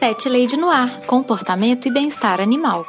Pet Lady Noir, comportamento e bem-estar animal.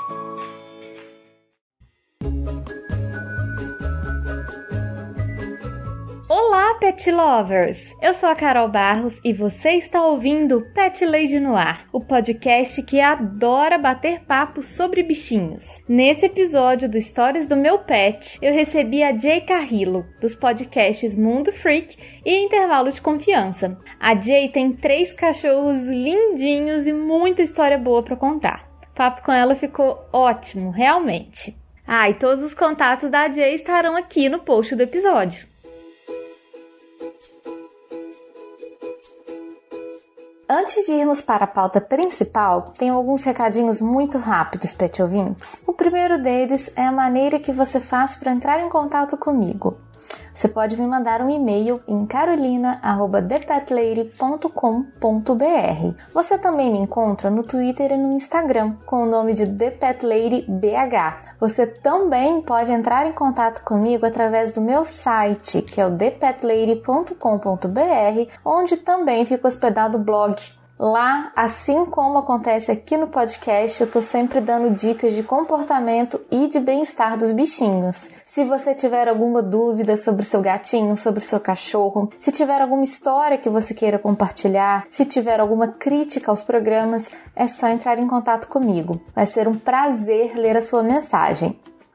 Pet lovers! Eu sou a Carol Barros e você está ouvindo Pet Lady no Ar, o podcast que adora bater papo sobre bichinhos. Nesse episódio do Histórias do Meu Pet, eu recebi a Jay Carrillo, dos podcasts Mundo Freak e Intervalo de Confiança. A Jay tem três cachorros lindinhos e muita história boa para contar. O papo com ela ficou ótimo, realmente. Ah, e todos os contatos da Jay estarão aqui no post do episódio. Antes de irmos para a pauta principal, tenho alguns recadinhos muito rápidos, pet ouvintes. O primeiro deles é a maneira que você faz para entrar em contato comigo. Você pode me mandar um e-mail em carolina@thepetlady.com.br. Você também me encontra no Twitter e no Instagram com o nome de ThePetLadyBH. Você também pode entrar em contato comigo através do meu site, que é o thepetlady.com.br, onde também fica hospedado o blog Lá, assim como acontece aqui no podcast, eu tô sempre dando dicas de comportamento e de bem-estar dos bichinhos. Se você tiver alguma dúvida sobre seu gatinho, sobre seu cachorro, se tiver alguma história que você queira compartilhar, se tiver alguma crítica aos programas, é só entrar em contato comigo. Vai ser um prazer ler a sua mensagem.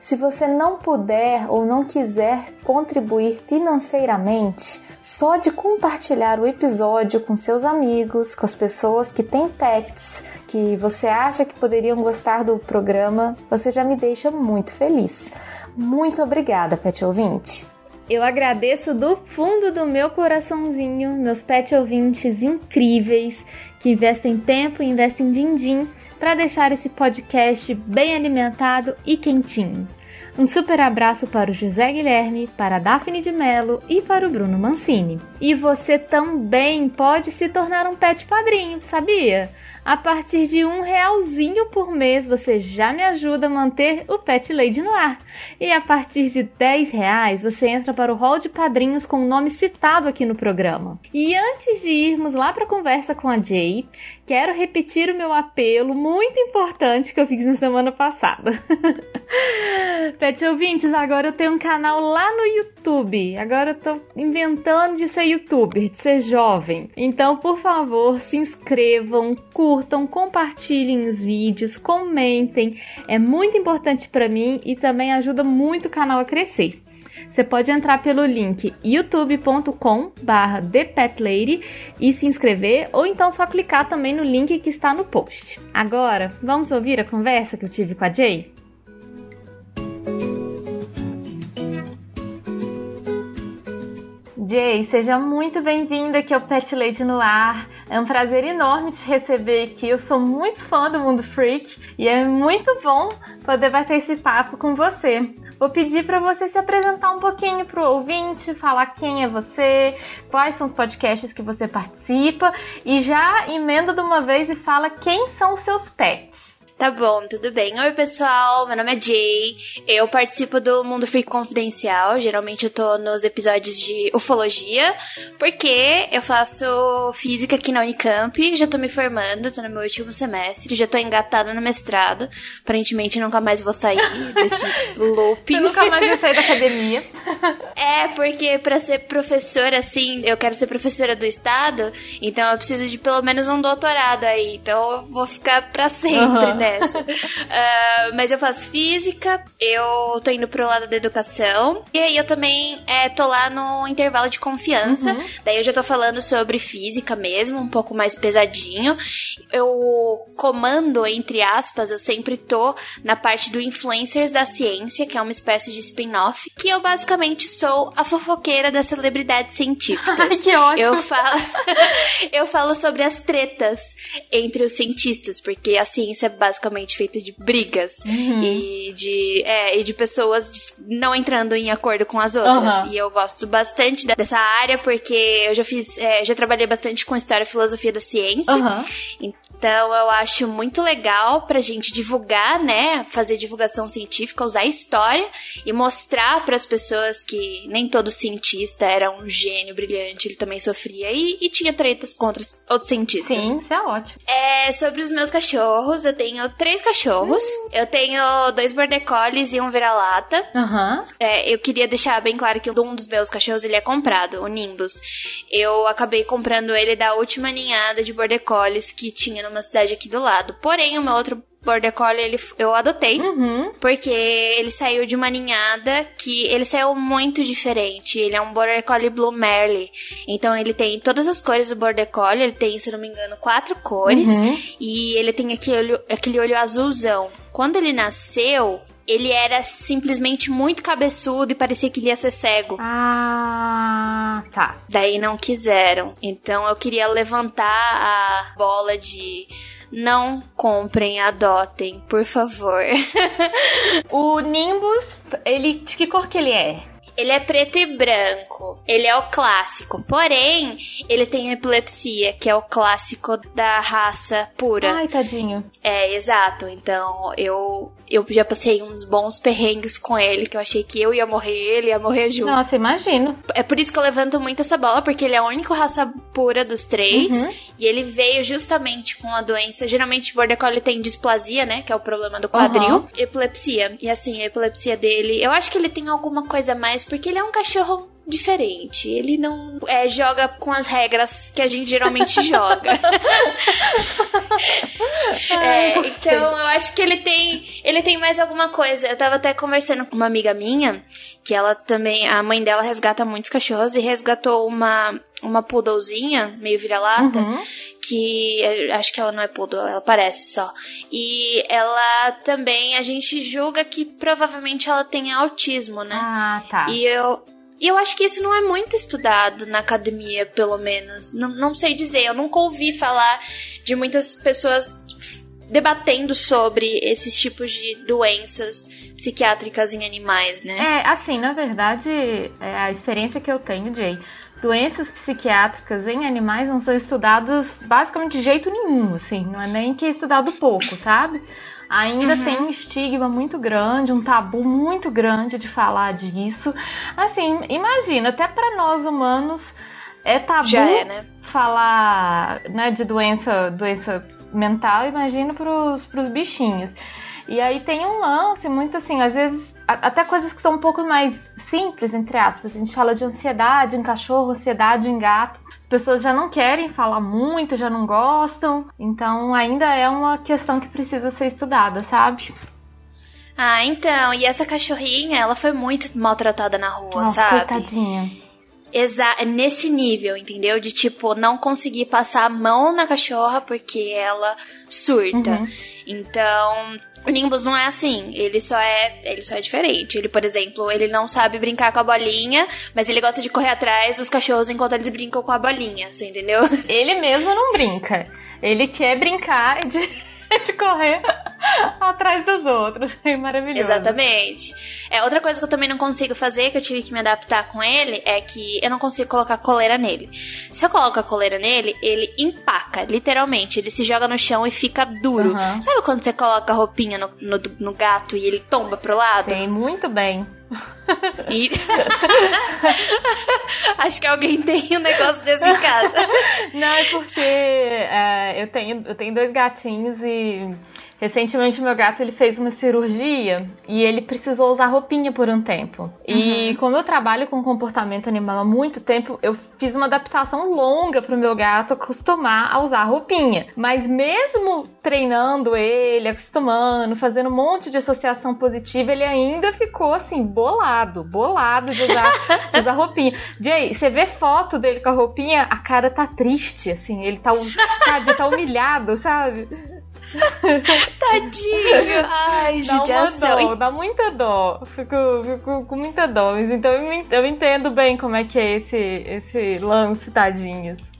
Se você não puder ou não quiser contribuir financeiramente, só de compartilhar o episódio com seus amigos, com as pessoas que têm pets, que você acha que poderiam gostar do programa, você já me deixa muito feliz. Muito obrigada, pet ouvinte! Eu agradeço do fundo do meu coraçãozinho meus pet ouvintes incríveis que investem tempo e investem din-din para deixar esse podcast bem alimentado e quentinho. Um super abraço para o José Guilherme, para a Daphne de Mello e para o Bruno Mancini. E você também pode se tornar um pet padrinho, sabia? A partir de um realzinho por mês você já me ajuda a manter o Pet Lady no ar. E a partir de 10 reais você entra para o hall de padrinhos com o nome citado aqui no programa. E antes de irmos lá para a conversa com a Jay, quero repetir o meu apelo muito importante que eu fiz na semana passada. Pet ouvintes, agora eu tenho um canal lá no YouTube. Agora eu tô inventando de ser youtuber, de ser jovem. Então, por favor, se inscrevam, curtam compartilhem os vídeos, comentem. É muito importante para mim e também ajuda muito o canal a crescer. Você pode entrar pelo link youtube.com/thepetlady e se inscrever, ou então só clicar também no link que está no post. Agora, vamos ouvir a conversa que eu tive com a Jay? Jay, seja muito bem-vinda aqui ao Pet Lady no Ar. É um prazer enorme te receber aqui. Eu sou muito fã do Mundo Freak e é muito bom poder bater esse papo com você. Vou pedir para você se apresentar um pouquinho para o ouvinte, falar quem é você, quais são os podcasts que você participa e já emenda de uma vez e fala quem são os seus pets. Tá bom, tudo bem. Oi, pessoal. Meu nome é Jay. Eu participo do Mundo Freak Confidencial. Geralmente eu tô nos episódios de ufologia, porque eu faço física aqui na Unicamp. Já tô me formando, tô no meu último semestre. Já tô engatada no mestrado. Aparentemente nunca mais vou sair desse looping. Você nunca mais vai sair da academia. É, porque para ser professora, assim, eu quero ser professora do estado, então eu preciso de pelo menos um doutorado aí. Então eu vou ficar pra sempre uhum. Nessa. Uh, mas eu faço física, eu tô indo pro lado da educação, e aí eu também é, tô lá no intervalo de confiança. Uhum. Daí eu já tô falando sobre física mesmo, um pouco mais pesadinho. Eu comando, entre aspas, eu sempre tô na parte do Influencers da Ciência, que é uma espécie de spin-off, que eu basicamente sou a fofoqueira das celebridades científicas. Ai, que ótimo! Eu falo, eu falo sobre as tretas entre os cientistas, porque a ciência é basicamente feita de brigas uhum. e, de, é, e de pessoas não entrando em acordo com as outras. Uhum. E eu gosto bastante dessa área porque eu já fiz, é, já trabalhei bastante com história e filosofia da ciência. Uhum. Então eu acho muito legal pra gente divulgar, né? Fazer divulgação científica, usar história e mostrar para as pessoas que nem todo cientista era um gênio brilhante, ele também sofria e, e tinha tretas contra outros cientistas. Sim, isso é ótimo. É, sobre os meus cachorros, eu tenho três cachorros. Hum. Eu tenho dois border collies e um vira-lata. Uhum. É, eu queria deixar bem claro que um dos meus cachorros ele é comprado, o Nimbus. Eu acabei comprando ele da última ninhada de border collies que tinha numa cidade aqui do lado. Porém, o meu outro Border Collie ele, eu adotei. Uhum. Porque ele saiu de uma ninhada que ele saiu muito diferente. Ele é um Border Collie Blue Merle. Então ele tem todas as cores do Border Collie. Ele tem, se não me engano, quatro cores. Uhum. E ele tem aquele olho, aquele olho azulzão. Quando ele nasceu, ele era simplesmente muito cabeçudo e parecia que ele ia ser cego. Ah, tá. Daí não quiseram. Então eu queria levantar a bola de não comprem, adotem, por favor. o Nimbus, ele de que cor que ele é? Ele é preto e branco. Ele é o clássico. Porém, ele tem epilepsia, que é o clássico da raça pura. Ai, tadinho. É, exato. Então, eu eu já passei uns bons perrengues com ele, que eu achei que eu ia morrer, ele ia morrer junto. Nossa, imagino. É por isso que eu levanto muito essa bola, porque ele é a única raça pura dos três. Uhum. E ele veio justamente com a doença. Geralmente, Border Collie tem displasia, né? Que é o problema do quadril. Uhum. Epilepsia. E assim, a epilepsia dele. Eu acho que ele tem alguma coisa mais, porque ele é um cachorro diferente. Ele não é, joga com as regras que a gente geralmente joga. é, então eu acho que ele tem ele tem mais alguma coisa. Eu tava até conversando com uma amiga minha que ela também a mãe dela resgata muitos cachorros e resgatou uma uma poodlezinha meio vira-lata uhum. que acho que ela não é poodle, ela parece só. E ela também a gente julga que provavelmente ela tem autismo, né? Ah, tá. E eu e eu acho que isso não é muito estudado na academia, pelo menos. Não, não sei dizer, eu nunca ouvi falar de muitas pessoas debatendo sobre esses tipos de doenças psiquiátricas em animais, né? É, assim, na verdade, é a experiência que eu tenho, Jay, doenças psiquiátricas em animais não são estudadas basicamente de jeito nenhum, assim, não é nem que é estudado pouco, sabe? Ainda uhum. tem um estigma muito grande, um tabu muito grande de falar disso. Assim, imagina, até para nós humanos é tabu é, né? falar né, de doença, doença mental, imagina para os bichinhos. E aí tem um lance muito assim, às vezes até coisas que são um pouco mais simples, entre aspas. A gente fala de ansiedade em cachorro, ansiedade em gato pessoas já não querem falar muito, já não gostam. Então ainda é uma questão que precisa ser estudada, sabe? Ah, então, e essa cachorrinha, ela foi muito maltratada na rua, Nossa, sabe? Coitadinha. Exa nesse nível, entendeu? De tipo, não conseguir passar a mão na cachorra porque ela surta. Uhum. Então, o Nimbus não é assim, ele só é, ele só é diferente. Ele, por exemplo, ele não sabe brincar com a bolinha, mas ele gosta de correr atrás dos cachorros enquanto eles brincam com a bolinha, você entendeu? Ele mesmo não brinca. Ele quer brincar de de correr atrás dos outros. É maravilhoso. Exatamente. É, outra coisa que eu também não consigo fazer, que eu tive que me adaptar com ele, é que eu não consigo colocar coleira nele. Se eu coloco a coleira nele, ele empaca, literalmente. Ele se joga no chão e fica duro. Uhum. Sabe quando você coloca a roupinha no, no, no gato e ele tomba pro lado? Sim, muito bem. E... Acho que alguém tem um negócio desse em casa. Não, é porque é, eu, tenho, eu tenho dois gatinhos e Recentemente, meu gato ele fez uma cirurgia e ele precisou usar roupinha por um tempo. E uhum. como eu trabalho com comportamento animal há muito tempo, eu fiz uma adaptação longa pro meu gato acostumar a usar roupinha. Mas mesmo treinando ele, acostumando, fazendo um monte de associação positiva, ele ainda ficou assim, bolado, bolado de usar, de usar roupinha. Jay, você vê foto dele com a roupinha, a cara tá triste, assim, ele tá, tá, tá humilhado, sabe? Tadinho! Ai. Dá, dó, dá muita dó. Fico, fico com muita dó. Mas então eu, eu entendo bem como é que é esse, esse lance, tadinhos.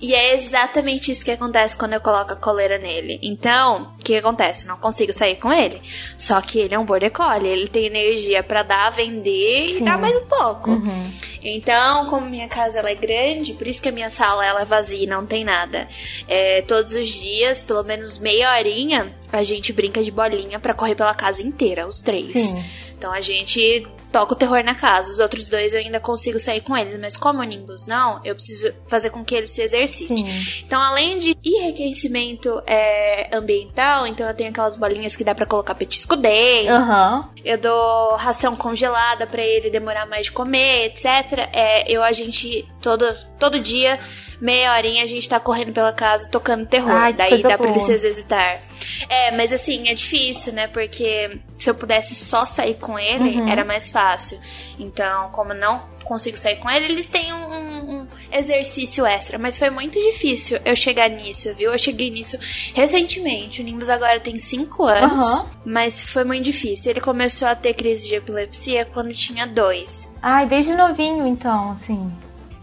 E é exatamente isso que acontece quando eu coloco a coleira nele. Então, o que acontece? Eu não consigo sair com ele. Só que ele é um border collie, ele tem energia para dar, vender Sim. e dar mais um pouco. Uhum. Então, como minha casa ela é grande, por isso que a minha sala ela é vazia e não tem nada. É, todos os dias, pelo menos meia horinha, a gente brinca de bolinha para correr pela casa inteira, os três. Sim. Então a gente toca o terror na casa. Os outros dois eu ainda consigo sair com eles, mas como o Nimbus não, eu preciso fazer com que ele se exercite. Sim. Então, além de enriquecimento é, ambiental, então eu tenho aquelas bolinhas que dá para colocar petisco dentro. Uhum. Eu dou ração congelada para ele demorar mais de comer, etc. É, eu a gente todo todo dia meia horinha a gente tá correndo pela casa tocando terror. Ai, Daí dá para ele se exercitar. É, mas assim, é difícil, né? Porque se eu pudesse só sair com ele, uhum. era mais fácil. Então, como não consigo sair com ele, eles têm um, um, exercício extra. Mas foi muito difícil eu chegar nisso, viu? Eu cheguei nisso recentemente. O Nimbus agora tem 5 anos, uhum. mas foi muito difícil. Ele começou a ter crise de epilepsia quando tinha dois. Ai, desde novinho, então, assim.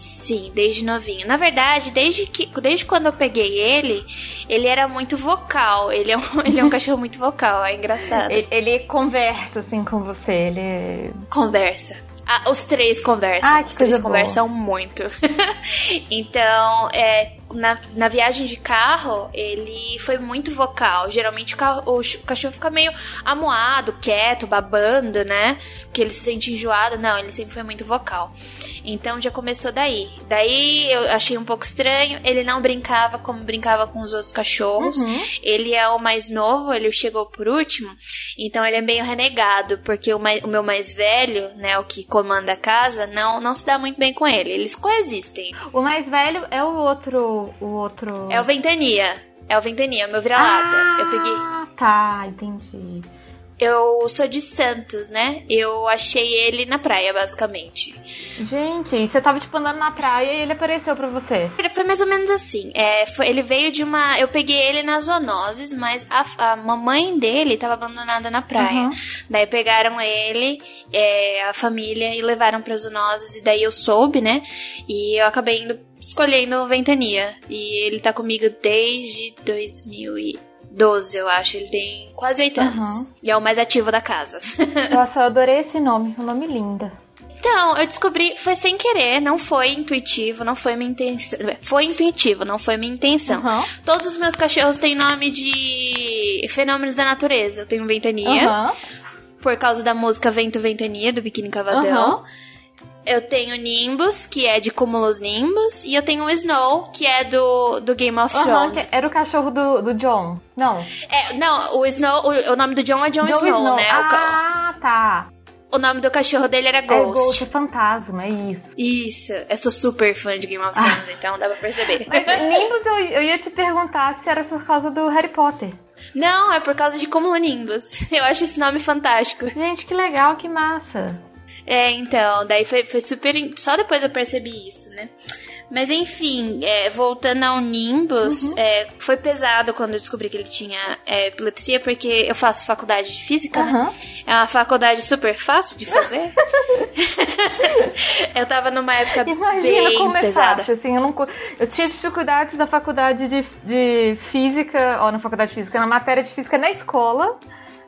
Sim, desde novinho. Na verdade, desde que desde quando eu peguei ele, ele era muito vocal. Ele é um, ele é um cachorro muito vocal, é engraçado. Ele, ele, conversa assim com você, ele conversa. Ah, os três conversam. Ah, os três conversam boa. muito. então, é, na, na viagem de carro, ele foi muito vocal. Geralmente o, carro, o, o, cachorro fica meio amuado, quieto, babando, né? Porque ele se sente enjoado. Não, ele sempre foi muito vocal. Então já começou daí. Daí eu achei um pouco estranho. Ele não brincava como brincava com os outros cachorros. Uhum. Ele é o mais novo, ele chegou por último. Então ele é meio renegado, porque o, mais, o meu mais velho, né, o que comanda a casa, não, não se dá muito bem com ele. Eles coexistem. O mais velho é o outro. O outro. É o Ventania. É o Ventania, meu vira-lata. Ah, eu peguei. Tá, entendi. Eu sou de Santos, né? Eu achei ele na praia, basicamente. Gente, você tava, tipo, andando na praia e ele apareceu pra você? Foi mais ou menos assim. É, foi, ele veio de uma... Eu peguei ele nas zoonoses, mas a, a mamãe dele tava abandonada na praia. Uhum. Daí pegaram ele, é, a família, e levaram pra zoonoses. E daí eu soube, né? E eu acabei indo, escolhendo Ventania. E ele tá comigo desde 2000 e... 12, eu acho. Ele tem quase 8 uhum. anos. E é o mais ativo da casa. Nossa, eu adorei esse nome. Um nome lindo. Então, eu descobri, foi sem querer, não foi intuitivo, não foi minha intenção. Foi intuitivo, não foi minha intenção. Uhum. Todos os meus cachorros têm nome de fenômenos da natureza. Eu tenho Ventania, uhum. por causa da música Vento Ventania, do Biquíni Cavadão. Uhum. Eu tenho Nimbus, que é de Cúmulos Nimbus, e eu tenho o Snow, que é do, do Game of Thrones. Uhum, era o cachorro do, do John, não? É, não, o Snow, o, o nome do John é John, John Snow, Snow, né? Ah, tá. O nome do cachorro dele era Ghost. É Ghost, é fantasma, é isso. Isso. Eu sou super fã de Game of Thrones, ah. então dá pra perceber. Mas Nimbus, eu, eu ia te perguntar se era por causa do Harry Potter. Não, é por causa de Cúmulo Nimbus. Eu acho esse nome fantástico. Gente, que legal, que massa. É, então, daí foi, foi super. Só depois eu percebi isso, né? Mas enfim, é, voltando ao Nimbus, uhum. é, foi pesado quando eu descobri que ele tinha é, epilepsia, porque eu faço faculdade de física, uhum. né? É uma faculdade super fácil de fazer. eu tava numa época Imagina bem como é pesada. Fácil, assim, eu, não, eu tinha dificuldades na faculdade de, de física, ou na faculdade de física, na matéria de física na escola.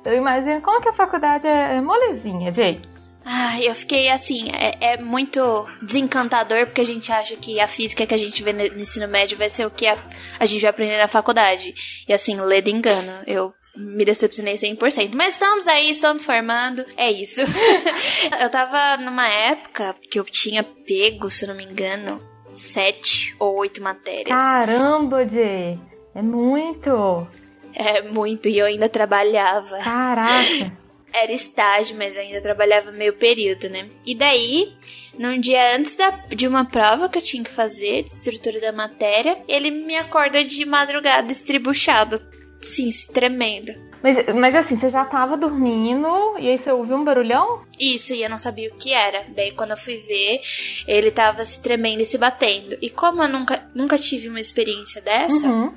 Eu imagino como que a faculdade é, é molezinha, Jay. Ai, eu fiquei assim, é, é, muito desencantador porque a gente acha que a física que a gente vê no ensino médio vai ser o que a, a gente vai aprender na faculdade. E assim, ledo engano. Eu me decepcionei 100%. Mas estamos aí, estamos formando. É isso. eu tava numa época que eu tinha pego, se eu não me engano, sete ou oito matérias. Caramba, Jay! É muito! É, muito. E eu ainda trabalhava. Caraca! Era estágio, mas ainda trabalhava meio período, né? E daí, num dia antes da, de uma prova que eu tinha que fazer, de estrutura da matéria, ele me acorda de madrugada estribuchado. Sim, se tremendo. Mas, mas assim, você já tava dormindo e aí você ouviu um barulhão? Isso, e eu não sabia o que era. Daí quando eu fui ver, ele tava se tremendo e se batendo. E como eu nunca, nunca tive uma experiência dessa, Uhum.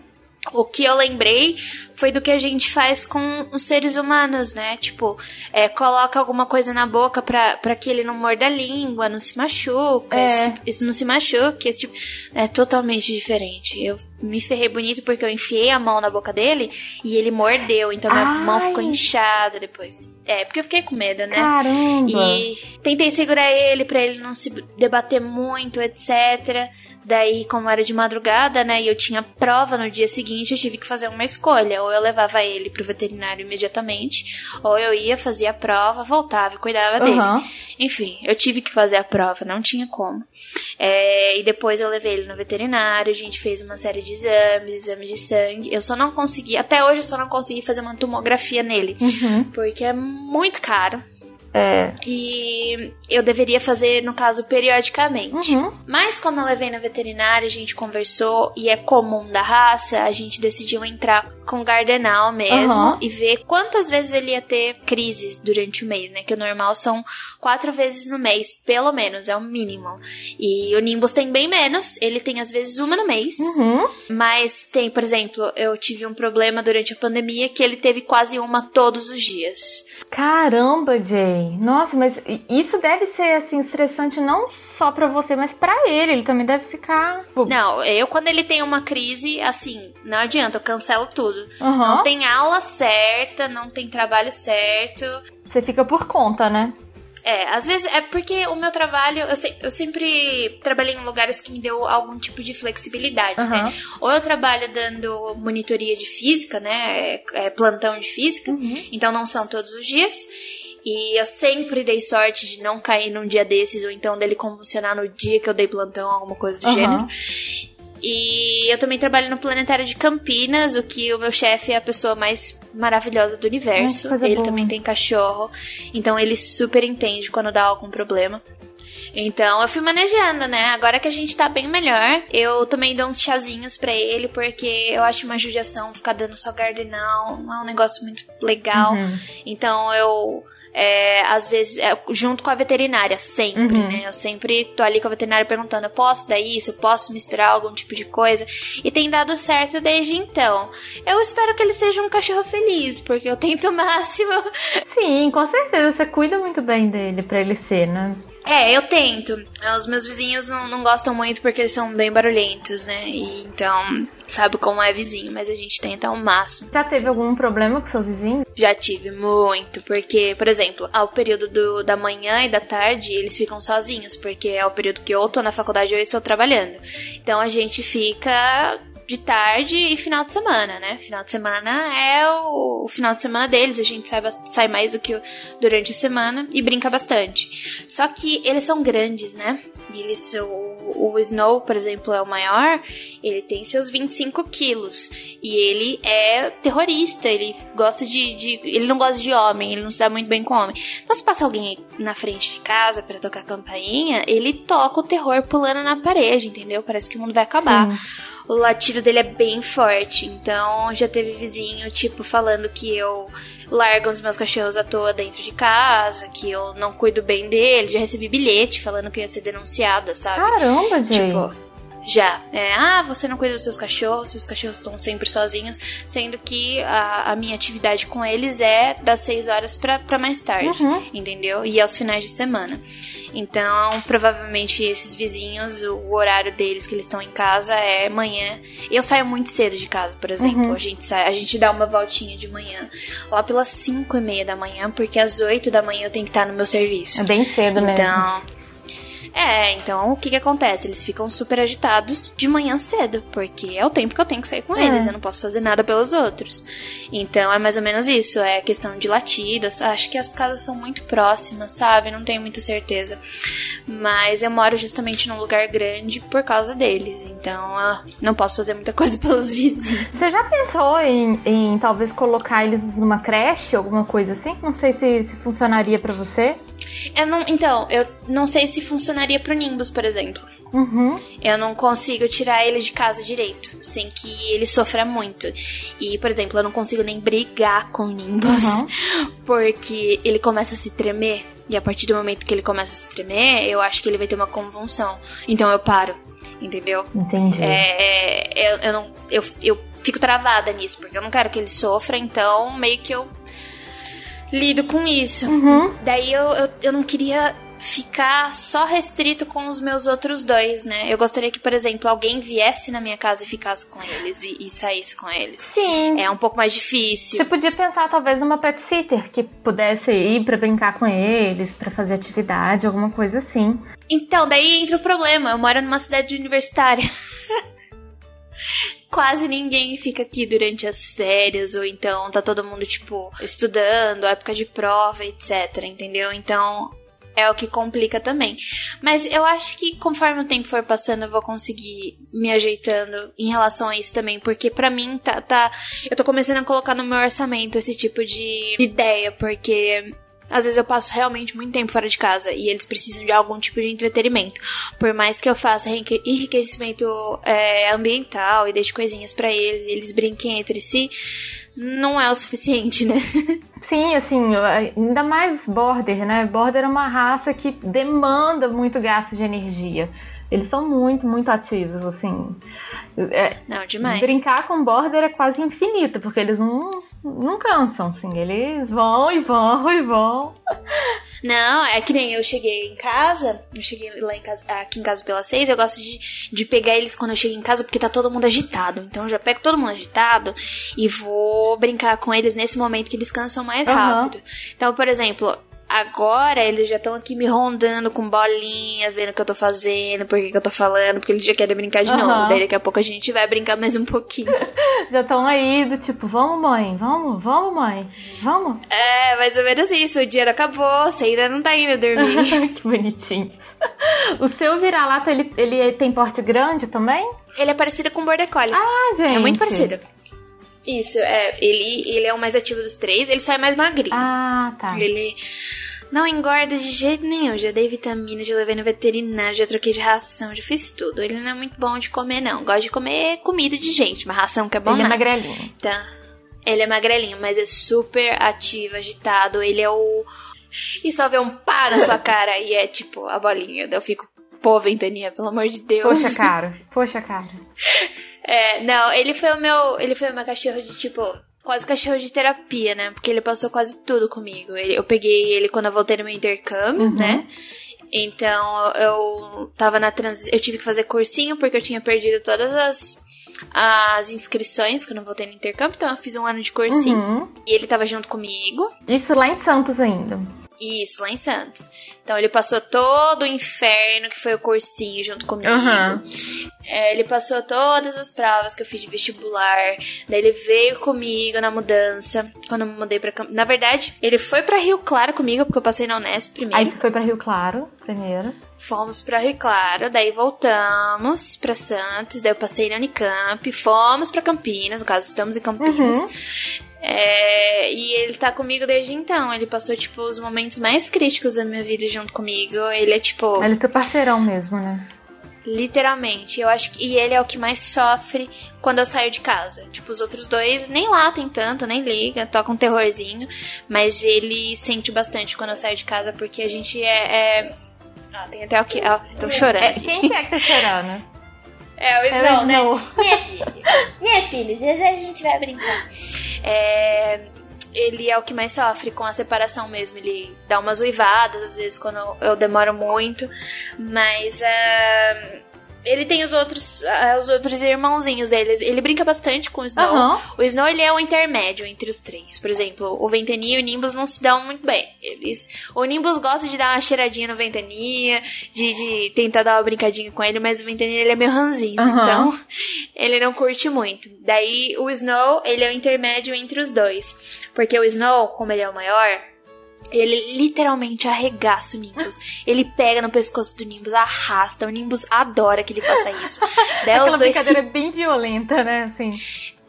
O que eu lembrei foi do que a gente faz com os seres humanos, né? Tipo, é, coloca alguma coisa na boca pra, pra que ele não morda a língua, não se machuca, É. esse, esse não se machuque, esse tipo. É totalmente diferente. Eu me ferrei bonito porque eu enfiei a mão na boca dele e ele mordeu, então minha Ai. mão ficou inchada depois. É, porque eu fiquei com medo, né? Caramba! E tentei segurar ele pra ele não se debater muito, etc. Daí, como era de madrugada, né, e eu tinha prova no dia seguinte, eu tive que fazer uma escolha. Ou eu levava ele pro veterinário imediatamente, ou eu ia, fazia a prova, voltava e cuidava dele. Aham. Enfim, eu tive que fazer a prova, não tinha como. É, e depois eu levei ele no veterinário, a gente fez uma série de exames, exames de sangue. Eu só não consegui, até hoje eu só não consegui fazer uma tomografia nele, Uhum. porque é muito caro. É. E eu deveria fazer, no caso, periodicamente. Uhum. Mas como eu levei na veterinária, a gente conversou e é comum da raça, a gente decidiu entrar com Gardenal mesmo Aham. e ver quantas vezes ele ia ter crises durante o mês, né? Que o normal são quatro vezes no mês, pelo menos, é o mínimo. E o Nimbus tem bem menos, ele tem às vezes uma no mês. Uhum. Mas tem, por exemplo, eu tive um problema durante a pandemia que ele teve quase uma todos os dias. Caramba, Jay. Nossa, mas isso deve ser assim estressante não só pra você, mas pra ele. Ele também deve ficar. Não, eu quando ele tem uma crise, assim, não adianta, eu cancelo tudo. Aham. Não tem aula certa, não tem trabalho certo. Você fica por conta, né? É, às vezes é porque o meu trabalho, eu, se- eu sempre trabalhei em lugares que me deu algum tipo de flexibilidade, Aham. né? Ou eu trabalho dando monitoria de física, né? É, é plantão de física, então não são todos os dias. E eu sempre dei sorte de não cair num dia desses, ou então dele convulsionar no dia que eu dei plantão, alguma coisa do Aham. gênero. E eu também trabalho no Planetário de Campinas, o que o meu chefe é a pessoa mais maravilhosa do universo. Ai, ele boa. também tem cachorro, então ele super entende quando dá algum problema. Então eu fui manejando, né? Agora que a gente tá bem melhor, eu também dou uns chazinhos pra ele, porque eu acho uma judiação ficar dando só gardenal, não é um negócio muito legal. Uhum. Então eu. É, às vezes, é, junto com a veterinária, sempre, Uhum. né? Eu sempre tô ali com a veterinária perguntando: eu posso dar isso? Eu posso misturar algum tipo de coisa? E tem dado certo desde então. Eu espero que ele seja um cachorro feliz, porque eu tento o máximo. Sim, com certeza. Você cuida muito bem dele pra ele ser, né? É, eu tento. Os meus vizinhos não, não gostam muito porque eles são bem barulhentos, né? E então, sabe como é vizinho, mas a gente tenta ao máximo. Já teve algum problema com seus vizinhos? Já tive muito, porque, por exemplo, ao período do, da manhã e da tarde, eles ficam sozinhos, porque é o período que eu tô na faculdade ou eu estou trabalhando. Então a gente fica de tarde e final de semana, né? Final de semana é o, o final de semana deles, a gente sai, sai mais do que durante a semana e brinca bastante. Só que eles são grandes, né? Eles. O Snow, por exemplo, é o maior, ele tem seus 25 quilos. E ele é terrorista, ele gosta de, de- Ele não gosta de homem, ele não se dá muito bem com homem. Então, se passa alguém na frente de casa pra tocar campainha, ele toca o terror pulando na parede, entendeu? Parece que o mundo vai acabar. O latido dele é bem forte, então já teve vizinho, tipo, falando que eu largo os meus cachorros à toa dentro de casa, que eu não cuido bem deles. Já recebi bilhete falando que eu ia ser denunciada, sabe? Caramba, Jay. Tipo, já. É, ah, você não cuida dos seus cachorros, seus cachorros estão sempre sozinhos, sendo que a, a minha atividade com eles é das 6 horas pra, pra mais tarde, Uhum. entendeu? E aos finais de semana. Então, provavelmente esses vizinhos, o horário deles que eles estão em casa é manhã. Eu saio muito cedo de casa, por exemplo. Uhum. A gente sai, a gente dá uma voltinha de manhã lá pelas 5 e meia da manhã, porque às 8 da manhã eu tenho que estar no meu serviço. É bem cedo mesmo. Então. É, então o que que acontece? Eles ficam super agitados de manhã cedo, porque é o tempo que eu tenho que sair com É. eles, eu não posso fazer nada pelos outros. Então é mais ou menos isso, é questão de latidas. Acho que as casas são muito próximas, sabe? Não tenho muita certeza. Mas eu moro justamente num lugar grande por causa deles, então ah, não posso fazer muita coisa pelos vizinhos. Você já pensou em, em talvez colocar eles numa creche, alguma coisa assim? Não sei se, se funcionaria pra você. Eu não, então, eu não sei se funcionaria pro Nimbus, por exemplo. Uhum. Eu não consigo tirar ele de casa direito, sem que ele sofra muito. E, por exemplo, eu não consigo nem brigar com o Nimbus, Uhum. porque ele começa a se tremer. E a partir do momento que ele começa a se tremer, eu acho que ele vai ter uma convulsão. Então eu paro, entendeu? Entendi. É, é, eu, eu não. Eu, eu fico travada nisso, porque eu não quero que ele sofra, então meio que eu lido com isso. Uhum. Daí eu, eu, eu não queria ficar só restrito com os meus outros dois, né? Eu gostaria que, por exemplo, alguém viesse na minha casa e ficasse com eles e, e saísse com eles. Sim. É um pouco mais difícil. Você podia pensar talvez numa pet sitter que pudesse ir pra brincar com eles, pra fazer atividade, alguma coisa assim. Então, daí entra o problema. Eu moro numa cidade universitária. Quase ninguém fica aqui durante as férias, ou então tá todo mundo, tipo, estudando, época de prova, etc, entendeu? Então é o que complica também. Mas eu acho que conforme o tempo for passando, eu vou conseguir me ajeitando em relação a isso também, porque pra mim tá, tá. Eu tô começando a colocar no meu orçamento esse tipo de ideia, porque às vezes eu passo realmente muito tempo fora de casa e eles precisam de algum tipo de entretenimento. Por mais que eu faça enrique- enriquecimento é, ambiental e deixe coisinhas pra eles e eles brinquem entre si, não é o suficiente, né? Sim, assim, ainda mais Border, né? Border é uma raça que demanda muito gasto de energia. Eles são muito, muito ativos, assim. É, Não, demais. brincar com Border é quase infinito, porque eles não, não cansam, assim. Eles vão e vão e vão. Não, é que nem eu cheguei em casa, eu cheguei lá em casa, aqui em casa pelas seis, eu gosto de, de pegar eles quando eu chego em casa porque tá todo mundo agitado. Então eu já pego todo mundo agitado e vou brincar com eles nesse momento que eles cansam mais Aham. rápido. Então, por exemplo, agora eles já estão aqui me rondando com bolinha, vendo o que eu tô fazendo, por que que eu tô falando, porque eles já querem brincar de Aham. novo. Daí daqui a pouco a gente vai brincar mais um pouquinho. Já estão aí do tipo, vamos, mãe, vamos, vamos, mãe, vamos. é, mais ou menos isso. O não acabou, você ainda não tá indo dormir. que bonitinho. O seu vira-lata, ele, ele tem porte grande também? Ele é parecido com o Border Collie. Ah, gente. É muito parecido. Isso, é. Ele, ele é o mais ativo dos três, ele só é mais magrinho. Ah, tá. Ele não engorda de jeito nenhum. Já dei vitamina, já levei no veterinário, já troquei de ração, já fiz tudo. Ele não é muito bom de comer, não. Gosta de comer comida de gente, mas ração que é bom Ele é magrelinho. Tá. Ele é magrelinho, mas é super ativo, agitado. Ele é o. E só vê um pá na sua cara e é tipo a bolinha. Eu fico, pô, ventania, pelo amor de Deus. Poxa, cara. Poxa, cara. É, não, ele foi o meu. Ele foi o meu cachorro de tipo. Quase cachorro de terapia, né? Porque ele passou quase tudo comigo. Ele- eu peguei ele quando eu voltei no meu intercâmbio, né? Então eu tava na transição. Eu tive que fazer cursinho porque eu tinha perdido todas as, as inscrições quando eu voltei no intercâmbio. Então eu fiz um ano de cursinho. Uhum. E ele tava junto comigo. Isso lá em Santos ainda. Isso, lá em Santos. Então ele passou todo o inferno que foi o cursinho junto comigo. Aham. É, ele passou todas as provas que eu fiz de vestibular. Daí ele veio comigo na mudança. Quando eu me mudei pra. Na verdade, ele foi pra Rio Claro comigo, porque eu passei na Unesp Aí primeiro. você foi pra Rio Claro, primeiro. Fomos pra Rio Claro, daí voltamos pra Santos, daí eu passei na Unicamp, fomos pra Campinas, no caso, estamos em Campinas. É, e ele tá comigo desde então. Ele passou, tipo, os momentos mais críticos da minha vida junto comigo. Ele é, tipo. Ele é seu parceirão mesmo, né? Literalmente, eu acho que. E ele é o que mais sofre quando eu saio de casa. Tipo, os outros dois nem latem tanto, nem liga, toca um terrorzinho. Mas ele sente bastante quando eu saio de casa, porque a gente é. é... Ah, tem até o que. Ó, tô chorando É, aqui. quem que é que tá chorando? É o É o Snow, né? Snow. Minha filha. Minha filha, às vezes a gente vai brincar. É, Ele é o que mais sofre com a separação mesmo. Ele dá umas uivadas, às vezes, quando eu demoro muito. Mas ah, ele tem os outros, uh, os outros irmãozinhos deles. Ele brinca bastante com o Snow. Uhum. O Snow, ele é o intermédio entre os três. Por exemplo, o Ventania e o Nimbus não se dão muito bem. Eles, o Nimbus gosta de dar uma cheiradinha no Ventania, de, de tentar dar uma brincadinha com ele, mas o Ventania, ele é meio ranzinho. Uhum. Então, ele não curte muito. Daí, o Snow, ele é o intermédio entre os dois. Porque o Snow, como ele é o maior, ele literalmente arregaça o Nimbus. Ele pega no pescoço do Nimbus, arrasta. O Nimbus adora que ele faça isso. Daí Aquela os dois brincadeira se... é bem violenta, né? Assim.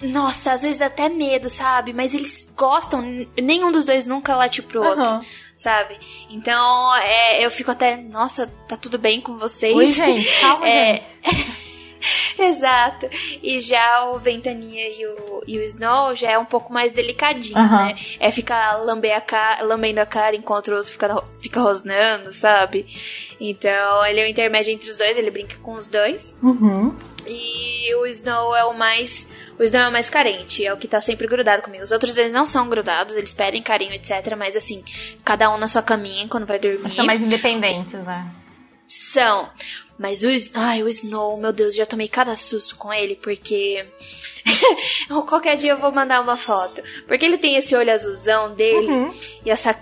Nossa, às vezes dá até medo, sabe? Mas eles gostam, nenhum dos dois nunca late pro outro, uhum. sabe? Então, é, eu fico até, nossa, tá tudo bem com vocês? Oi, gente, calma, é... gente. Exato. E já o Ventania e o, e o Snow já é um pouco mais delicadinho, uhum. né? É ficar lamber a cara, lambendo a cara enquanto o outro fica, fica rosnando, sabe? Então, ele é o intermédio entre os dois, ele brinca com os dois. Uhum. E o Snow é o mais. O Snow é o mais carente, é o que tá sempre grudado comigo. Os outros dois não são grudados, eles pedem carinho, etc. Mas assim, cada um na sua caminha quando vai dormir. São mais independentes, né? São. Mas o, ai, o Snow, meu Deus, já tomei cada susto com ele, porque. Qualquer dia eu vou mandar uma foto. Porque ele tem esse olho azulzão dele uhum. e essa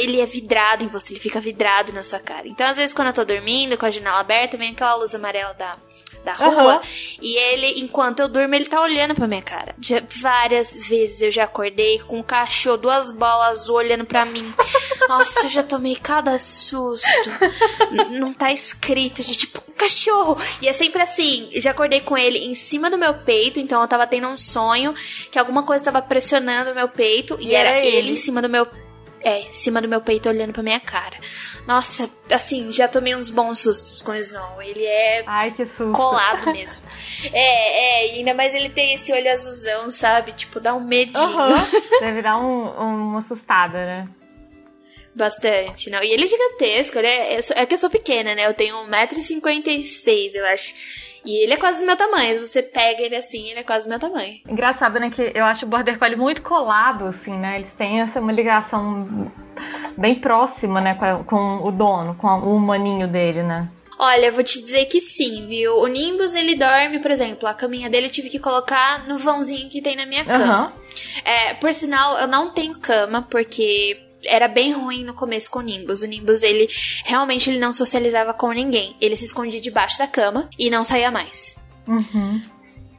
ele é vidrado em você, ele fica vidrado na sua cara. Então, às vezes, quando eu tô dormindo, com a janela aberta, vem aquela luz amarela da, da rua. Uhum. E ele, enquanto eu durmo, ele tá olhando pra minha cara. Já, várias vezes eu já acordei com um cachorro, duas bolas olhando pra mim. Nossa, eu já tomei cada susto. não tá escrito de tipo, cachorro. E é sempre assim. Já acordei com ele em cima do meu peito, então eu tava tendo um sonho que alguma coisa tava pressionando o meu peito e, e era, ele em cima do meu é, em cima do meu peito olhando pra minha cara. Nossa, assim, já tomei uns bons sustos com o Snow. Ele é Ai, que susto. colado mesmo. é, é, ainda mais ele tem esse olho azulzão, sabe? Tipo, dá um medinho. Uhum. Deve dar um, um, uma assustada, né? Bastante, não. E ele é gigantesco, ele é, é que eu sou pequena, né? Eu tenho 1,56m, eu acho. E ele é quase do meu tamanho. Você pega ele assim, ele é quase do meu tamanho. Engraçado, né? Que eu acho o Border Collie muito colado, assim, né? Eles têm essa uma ligação bem próxima, né? Com, com o dono, com o humaninho dele, né? Olha, vou te dizer que sim, viu? O Nimbus, ele dorme, por exemplo, a caminha dele eu tive que colocar no vãozinho que tem na minha cama. Uhum. É, por sinal, eu não tenho cama, porque era bem ruim no começo com o Nimbus. O Nimbus, ele realmente ele não socializava com ninguém. Ele se escondia debaixo da cama e não saía mais. Uhum.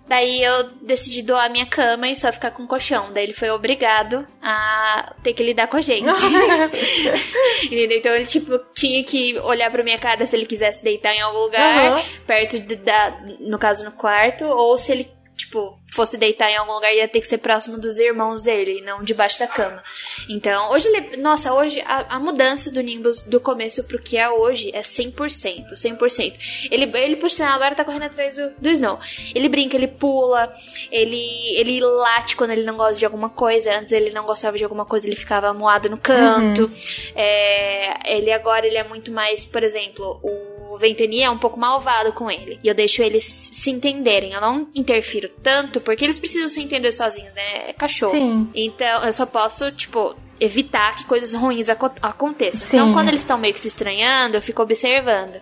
Daí eu decidi doar minha cama e só ficar com o colchão. Daí ele foi obrigado a ter que lidar com a gente. Entendeu? Então ele, tipo, tinha que olhar pra minha cara se ele quisesse deitar em algum lugar, uhum. perto da, no caso no quarto, ou se ele tipo, fosse deitar em algum lugar, ia ter que ser próximo dos irmãos dele, e não debaixo da cama. Então, hoje ele. Nossa, hoje a, a mudança do Nimbus do começo pro que é hoje é 100%. 100%. Ele, ele por sinal, agora tá correndo atrás do, do Snow. Ele brinca, ele pula, ele, ele late quando ele não gosta de alguma coisa. Antes ele não gostava de alguma coisa, ele ficava moado no canto. Uhum. É, ele agora ele é muito mais, por exemplo, o o Ventania é um pouco malvado com ele. E eu deixo eles se entenderem. Eu não interfiro tanto, porque eles precisam se entender sozinhos, né? É cachorro. Sim. Então eu só posso, tipo, evitar que coisas ruins aco aconteçam. Sim. Então, quando eles estão meio que se estranhando, eu fico observando.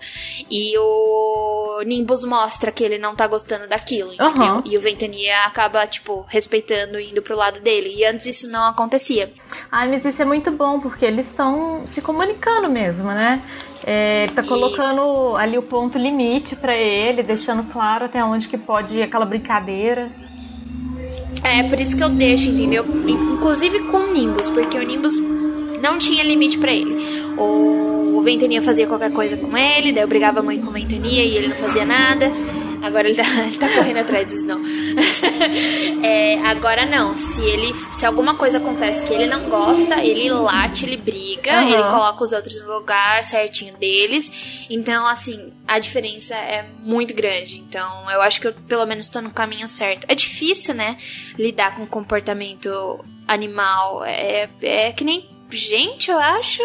E o Nimbus mostra que ele não tá gostando daquilo, entendeu? Uhum. E o Ventania acaba, tipo, respeitando e indo pro lado dele. E antes isso não acontecia. Ah, mas isso é muito bom, porque eles estão se comunicando mesmo, né? É, tá colocando isso. ali o ponto limite para ele, deixando claro até onde que pode ir aquela brincadeira. É, por isso que eu deixo, entendeu? Inclusive com o Nimbus, porque o Nimbus não tinha limite para ele. O Ventania fazia qualquer coisa com ele, daí eu brigava muito com o Ventania e ele não fazia nada. Agora ele tá, ele tá correndo atrás do Snow. é, agora não. Se ele. Se alguma coisa acontece que ele não gosta, ele late, ele briga, uhum. ele coloca os outros no lugar certinho deles. Então, assim, a diferença é muito grande. Então, eu acho que eu pelo menos tô no caminho certo. É difícil, né? Lidar com comportamento animal. É, é que nem gente, eu acho.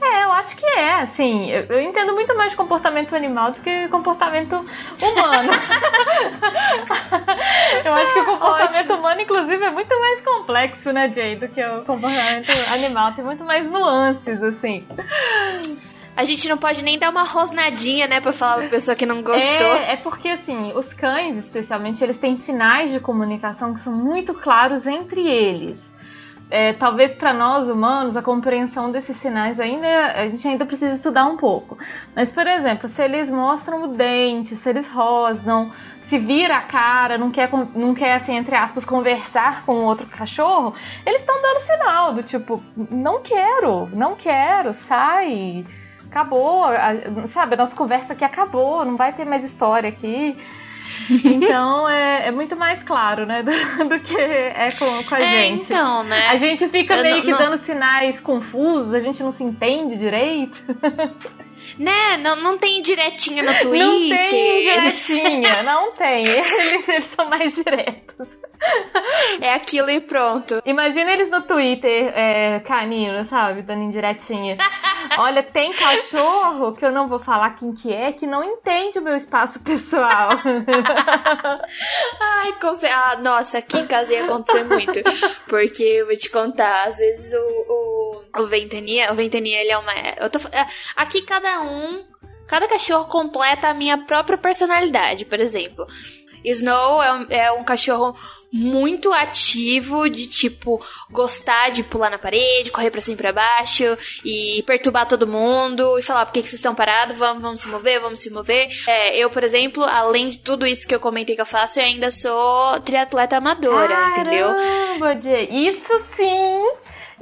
É, eu acho que é, assim, eu, eu, entendo muito mais comportamento animal do que comportamento humano. eu acho que o comportamento Ótimo. humano, inclusive, é muito mais complexo, né, Jay, do que o comportamento animal. Tem muito mais nuances, assim. A gente não pode nem dar uma rosnadinha, né, pra falar pra pessoa que não gostou. É, é porque, assim, os cães, especialmente, eles têm sinais de comunicação que são muito claros entre eles. É, talvez para nós humanos a compreensão desses sinais ainda a gente ainda precisa estudar um pouco. Mas, por exemplo, se eles mostram o dente, se eles rosnam, se vira a cara, não quer, não quer assim, entre aspas, conversar com outro cachorro, eles estão dando sinal do tipo, não quero, não quero, sai, acabou, sabe, a nossa conversa aqui acabou, não vai ter mais história aqui. Então é, é, muito mais claro, né? Do, do que é com, com a é, gente. Então, né? A gente fica meio não, que não... dando sinais confusos, a gente não se entende direito. Né? Não, não tem diretinha no Twitter. Não tem diretinha, não tem. Eles, eles são mais diretos. É aquilo e pronto. Imagina eles no Twitter, é, canino, sabe? Dando indiretinha. Olha, tem cachorro, que eu não vou falar quem que é, que não entende o meu espaço pessoal. Ai, conce... ah, nossa, aqui em casa ia acontecer muito. Porque eu vou te contar, às vezes o, o, o Ventania, o Ventania, ele é uma. Eu tô, é, aqui cada um. Cada cachorro completa a minha própria personalidade, por exemplo. Snow é um, é um cachorro muito ativo, de tipo, gostar de pular na parede, correr pra cima e pra baixo, e perturbar todo mundo, e falar por que, que vocês estão parados, vamos, vamos se mover, vamos se mover. É, eu, por exemplo, além de tudo isso que eu comentei que eu faço, eu ainda sou triatleta amadora, Caramba, entendeu? Isso sim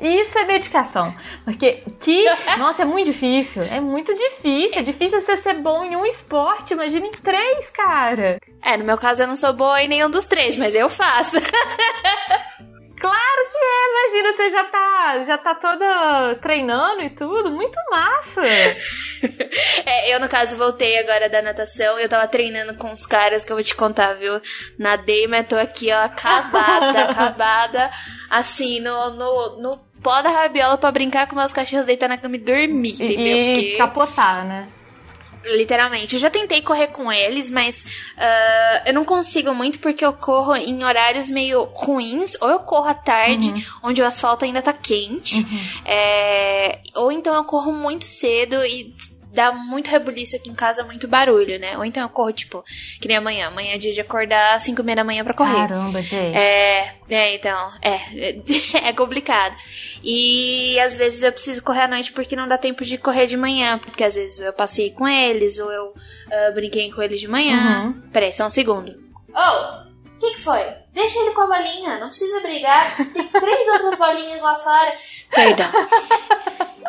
isso é dedicação. Porque que. Nossa, é muito difícil. É muito difícil. É difícil você ser bom em um esporte. Imagina em três, cara. É, no meu caso eu não sou boa em nenhum dos três, mas eu faço. Claro que é, imagina, você já tá, já tá toda treinando e tudo, muito massa. é, eu no caso voltei agora da natação, eu tava treinando com os caras que eu vou te contar, viu? Nadei, mas tô aqui, ó, acabada, acabada, assim, no, no, no pó da rabiola pra brincar com meus cachorros, deitar na cama e dormir, entendeu? E Porque... capotar, né? Literalmente. Eu já tentei correr com eles, mas uh, eu não consigo muito porque eu corro em horários meio ruins. Ou eu corro à tarde, uhum. onde o asfalto ainda tá quente. Uhum. É, ou então eu corro muito cedo e dá muito rebuliço aqui em casa, muito barulho, né? Ou então eu corro, tipo, que nem amanhã. Amanhã é dia de acordar às 5 e meia da manhã pra correr. Caramba, gente. É, é, então, é, é complicado. E às vezes eu preciso correr à noite porque não dá tempo de correr de manhã. Porque às vezes eu passei com eles, ou eu uh, brinquei com eles de manhã. Uhum. Peraí, só um segundo. Oh, o que, que foi? Deixa ele com a bolinha, não precisa brigar. Tem três outras bolinhas lá fora. Perdão.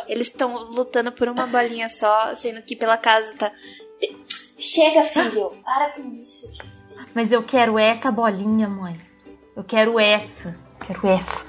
Eles estão lutando por uma bolinha só, sendo que pela casa tá. Chega, filho, para com isso. Mas eu quero essa bolinha, mãe. Eu quero essa. Quero essa.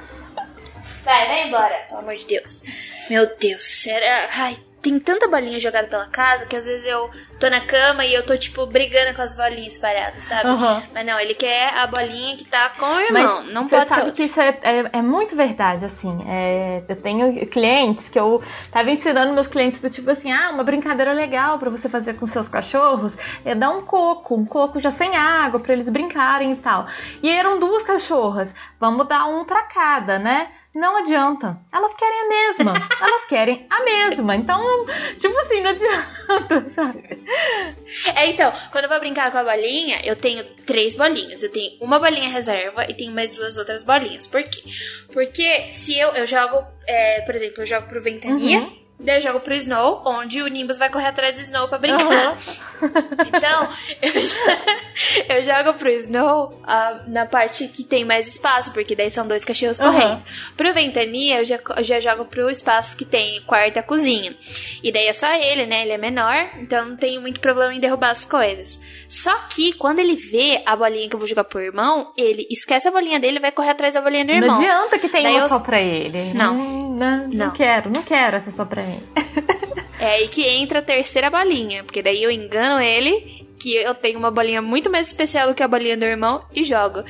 Vai, vai embora, pelo amor de Deus. Meu Deus, era. Ai, tem tanta bolinha jogada pela casa que às vezes eu tô na cama e eu tô, tipo, brigando com as bolinhas espalhadas, sabe? Uhum. Mas não, ele quer a bolinha que tá com o irmão. Mas não pode sabe ser. que isso é, é, é, muito verdade, assim. É, eu tenho clientes que eu tava ensinando meus clientes do tipo assim: ah, uma brincadeira legal para você fazer com seus cachorros é dar um coco, um coco já sem água, para eles brincarem e tal. E eram duas cachorras. Vamos dar um para cada, né? Não adianta. Elas querem a mesma. Elas querem a mesma. Então, tipo assim, não adianta, sabe? É, então, quando eu vou brincar com a bolinha, eu tenho três bolinhas. Eu tenho uma bolinha reserva e tenho mais duas outras bolinhas. Por quê? Porque se eu, eu jogo, é, por exemplo, eu jogo pro Ventania. Uhum. Daí eu jogo pro Snow, onde o Nimbus vai correr atrás do Snow pra brincar. Uhum. Então, eu, eu, jogo pro Snow uh, na parte que tem mais espaço, porque daí são dois cachorros uhum. correndo. Pro Ventania, eu já, eu já jogo pro espaço que tem quarto e a cozinha. E daí é só ele, né? Ele é menor, então não tem muito problema em derrubar as coisas. Só que quando ele vê a bolinha que eu vou jogar pro irmão, ele esquece a bolinha dele e vai correr atrás da bolinha do irmão. Não adianta que tenha uma eu... só pra ele. Não. Não, não, não. quero, não quero essa só pra mim. é aí que entra a terceira bolinha, porque daí eu engano ele que eu tenho uma bolinha muito mais especial do que a bolinha do irmão e jogo.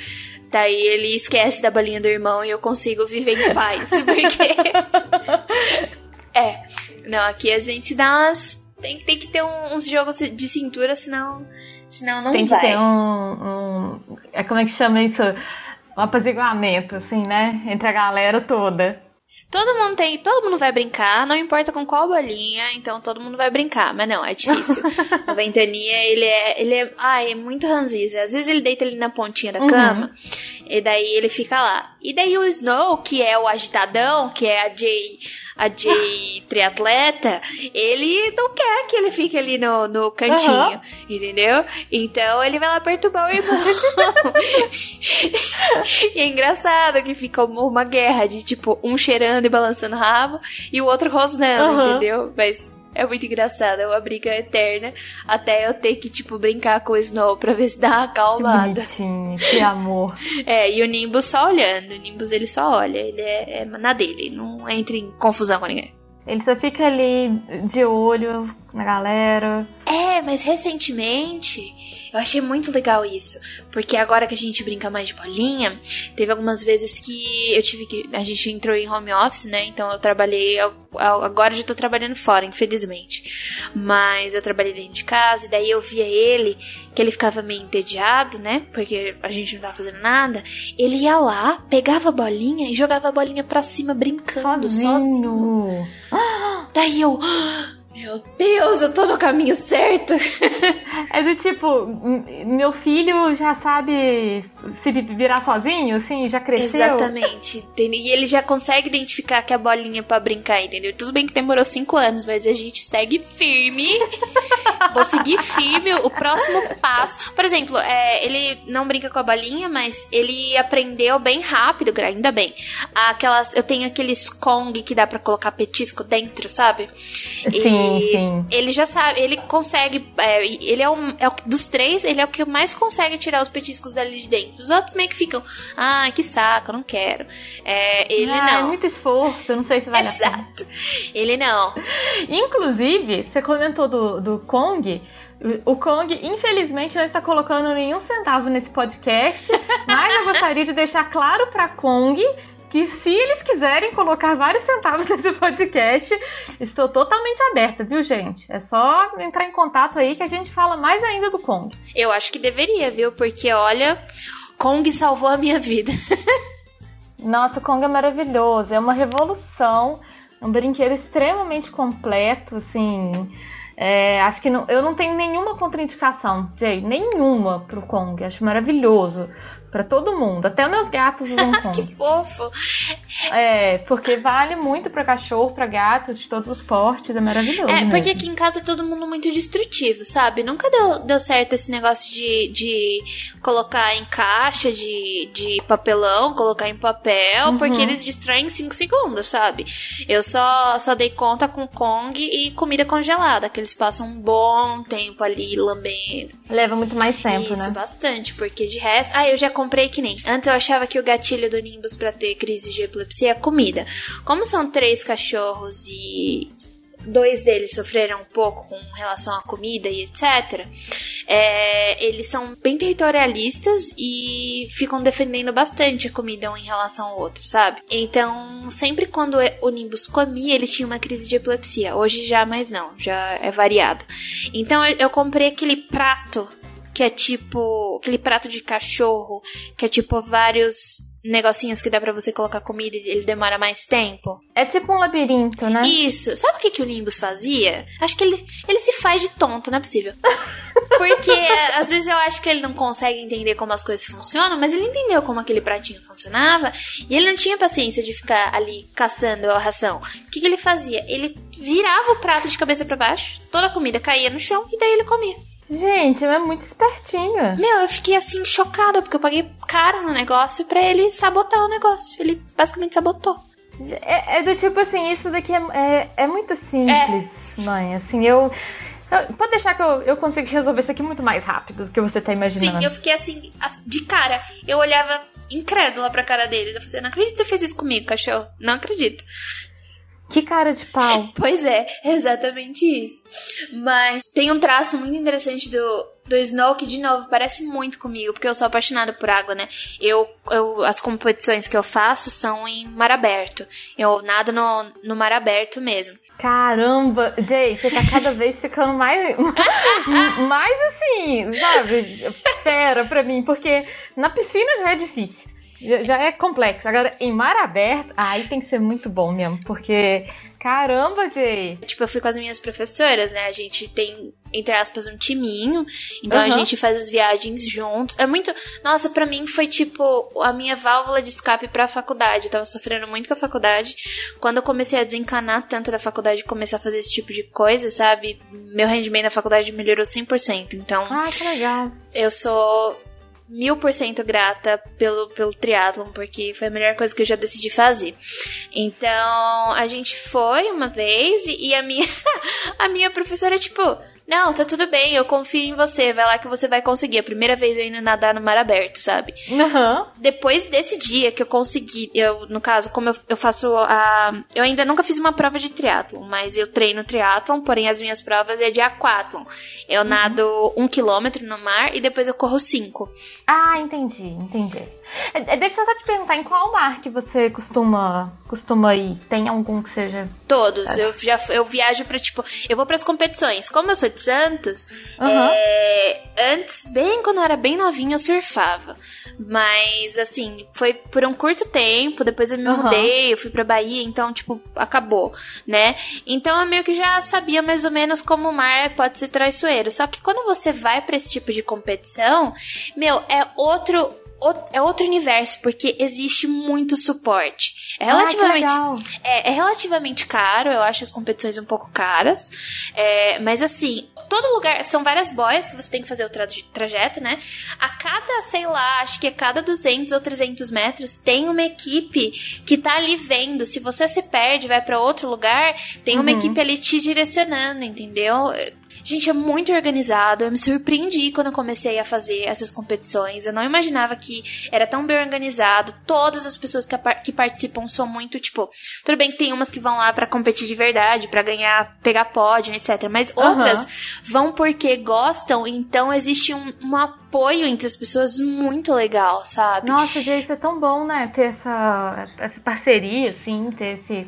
Daí ele esquece da bolinha do irmão e eu consigo viver em paz, porque É. Não, aqui a gente dá umas tem, tem que ter uns jogos de cintura, senão senão não tem vai. Tem que ter um, um é como é que chama isso? Um apaziguamento assim, né, entre a galera toda. Todo mundo tem, todo mundo vai brincar, não importa com qual bolinha, então todo mundo vai brincar, mas não, é difícil. o Ventania, ele é, ele é, ai, é muito ranzinza. Às vezes ele deita ali na pontinha da uhum. E daí ele fica lá. E daí o Snow, que é o agitadão, que é a Jay a de triatleta, ele não quer que ele fique ali no, no cantinho, uhum. entendeu? Então ele vai lá perturbar o irmão. e é engraçado que fica uma guerra de tipo, um cheirando e balançando o rabo e o outro rosnando, uhum. entendeu? Mas é muito engraçado, é uma briga eterna. Até eu ter que, tipo, brincar com o Snow pra ver se dá uma acalmada. Que bonitinho, que amor. é, e o Nimbus só olhando. O Nimbus ele só olha, ele é, é na dele, não entra em confusão com ninguém. Ele só fica ali de olho na galera. É, mas recentemente eu achei muito legal isso. Porque agora que a gente brinca mais de bolinha, teve algumas vezes que eu tive que. A gente entrou em home office, né? Então eu trabalhei. Agora já tô trabalhando fora, infelizmente. Mas eu trabalhei dentro de casa, e daí eu via ele, que ele ficava meio entediado, né? Porque a gente não tava fazendo nada. Ele ia lá, pegava a bolinha e jogava a bolinha pra cima brincando sozinho. sozinho. Daí eu. Meu Deus, eu tô no caminho certo. é do tipo, meu filho já sabe se virar sozinho, assim, já cresceu. Exatamente. E ele já consegue identificar que a bolinha é pra brincar, entendeu? Tudo bem que demorou cinco anos, mas a gente segue firme. Vou seguir firme o próximo passo. Por exemplo, é, ele não brinca com a bolinha, mas ele aprendeu bem rápido, ainda bem. Aquelas, eu tenho aqueles Kong que dá para colocar petisco dentro, sabe? Sim. E sim. ele já sabe, ele consegue. É, ele é, um, é o, dos três, ele é o que mais consegue tirar os petiscos dali de dentro. Os outros meio que ficam, ah, que saco, não quero. É, ele ah, não. É muito esforço, eu não sei se vai Exato. Ele não. Inclusive, você comentou do, do Kong. O Kong, infelizmente, não está colocando nenhum centavo nesse podcast, mas eu gostaria de deixar claro para Kong que se eles quiserem colocar vários centavos nesse podcast, estou totalmente aberta, viu, gente? É só entrar em contato aí que a gente fala mais ainda do Kong. Eu acho que deveria, viu? Porque olha, Kong salvou a minha vida. Nossa, o Kong é maravilhoso, é uma revolução, é um brinquedo extremamente completo, assim. É, acho que não, eu não tenho nenhuma contraindicação, Jay, nenhuma pro Kong. Acho maravilhoso para todo mundo, até meus gatos usam Kong. que fofo! É, porque vale muito para cachorro, para gato, de todos os portes, é maravilhoso. É, mesmo. porque aqui em casa é todo mundo muito destrutivo, sabe? Nunca deu, deu certo esse negócio de, de colocar em caixa de, de papelão, colocar em papel, uhum. porque eles destroem em 5 segundos, sabe? Eu só, só dei conta com Kong e comida congelada, que eles passam um bom tempo ali lambendo. Leva muito mais tempo, Isso, né? Isso, bastante, porque de resto. Ah, eu já comprei que nem. Antes eu achava que o gatilho do Nimbus para ter crise de epilepsia é comida. Como são três cachorros e dois deles sofreram um pouco com relação à comida e etc. É, eles são bem territorialistas e ficam defendendo bastante a comida um em relação ao outro, sabe? Então, sempre quando o Nimbus comia, ele tinha uma crise de epilepsia. Hoje já mais não, já é variado. Então, eu comprei aquele prato que é tipo aquele prato de cachorro, que é tipo vários negocinhos que dá para você colocar comida e ele demora mais tempo. É tipo um labirinto, né? Isso. Sabe o que, que o Nimbus fazia? Acho que ele, ele se faz de tonto, não é possível. Porque às vezes eu acho que ele não consegue entender como as coisas funcionam, mas ele entendeu como aquele pratinho funcionava e ele não tinha paciência de ficar ali caçando a ração. O que, que ele fazia? Ele virava o prato de cabeça para baixo, toda a comida caía no chão e daí ele comia. Gente, é muito espertinho. Meu, eu fiquei assim chocada, porque eu paguei caro no negócio para ele sabotar o negócio. Ele basicamente sabotou. É, é, do tipo assim, isso daqui é, é, é muito simples, é. mãe. Assim, eu. Pode deixar que eu, eu consigo resolver isso aqui muito mais rápido do que você tá imaginando. Sim, eu fiquei assim, de cara. Eu olhava incrédula pra cara dele. Eu falei, assim, não acredito que você fez isso comigo, cachorro. Não acredito. Que cara de pau. pois é, exatamente isso. Mas tem um traço muito interessante do, do Snow que, de novo, parece muito comigo, porque eu sou apaixonada por água, né? Eu, eu, as competições que eu faço são em mar aberto. Eu nado no, no mar aberto mesmo. Caramba, Jay, você tá cada vez ficando mais. mais assim, sabe? Fera pra mim, porque na piscina já é difícil. Já, é complexo. Agora, em mar aberto, aí tem que ser muito bom mesmo, porque Caramba, Jay! Tipo, eu fui com as minhas professoras, né? A gente tem, entre aspas, um timinho. Então uhum. a gente faz as viagens juntos. É muito. Nossa, para mim foi tipo a minha válvula de escape pra faculdade. Eu tava sofrendo muito com a faculdade. Quando eu comecei a desencanar tanto da faculdade e começar a fazer esse tipo de coisa, sabe? Meu rendimento na faculdade melhorou 100%. Então. Ah, que legal. Eu sou mil por cento grata pelo, pelo triatlon, porque foi a melhor coisa que eu já decidi fazer. Então, a gente foi uma vez e, e a minha a minha professora, tipo, não, tá tudo bem, eu confio em você, vai lá que você vai conseguir. A primeira vez eu indo nadar no mar aberto, sabe? Uhum. Depois desse dia que eu consegui, eu, no caso, como eu, eu faço a. Eu ainda nunca fiz uma prova de triatlon, mas eu treino triatlon, porém as minhas provas é de aquatlon. Eu uhum. nado um quilômetro no mar e depois eu corro cinco. Ah, entendi, entendi. É, é, deixa eu só te perguntar, em qual mar que você costuma, costuma ir? Tem algum que seja... Todos. É. Eu já eu viajo pra, tipo... Eu vou pras competições. Como eu sou de Santos, uhum. é, antes, bem quando eu era bem novinha, eu surfava. Mas, assim, foi por um curto tempo, depois eu me uhum. mudei, eu fui pra Bahia, então, tipo, acabou, né? Então eu meio que já sabia mais ou menos como o mar pode ser traiçoeiro. Só que quando você vai para esse tipo de competição, meu, é outro é outro universo, porque existe muito suporte. É relativamente, ah, é, é, relativamente caro, eu acho as competições um pouco caras. É, mas assim, todo lugar. São várias boias que você tem que fazer o tra trajeto, né? A cada, sei lá, acho que a cada 200 ou 300 metros tem uma equipe que tá ali vendo. Se você se perde, vai para outro lugar, tem uma uhum. equipe ali te direcionando, entendeu? Gente, é muito organizado. Eu me surpreendi quando eu comecei a fazer essas competições. Eu não imaginava que era tão bem organizado. Todas as pessoas que, que participam são muito, tipo. Tudo bem que tem umas que vão lá para competir de verdade, para ganhar, pegar pódio, etc. Mas outras uhum. vão porque gostam, então existe um, um apoio entre as pessoas muito legal, sabe? Nossa, gente, é tão bom, né? Ter essa, essa parceria, assim, ter esse.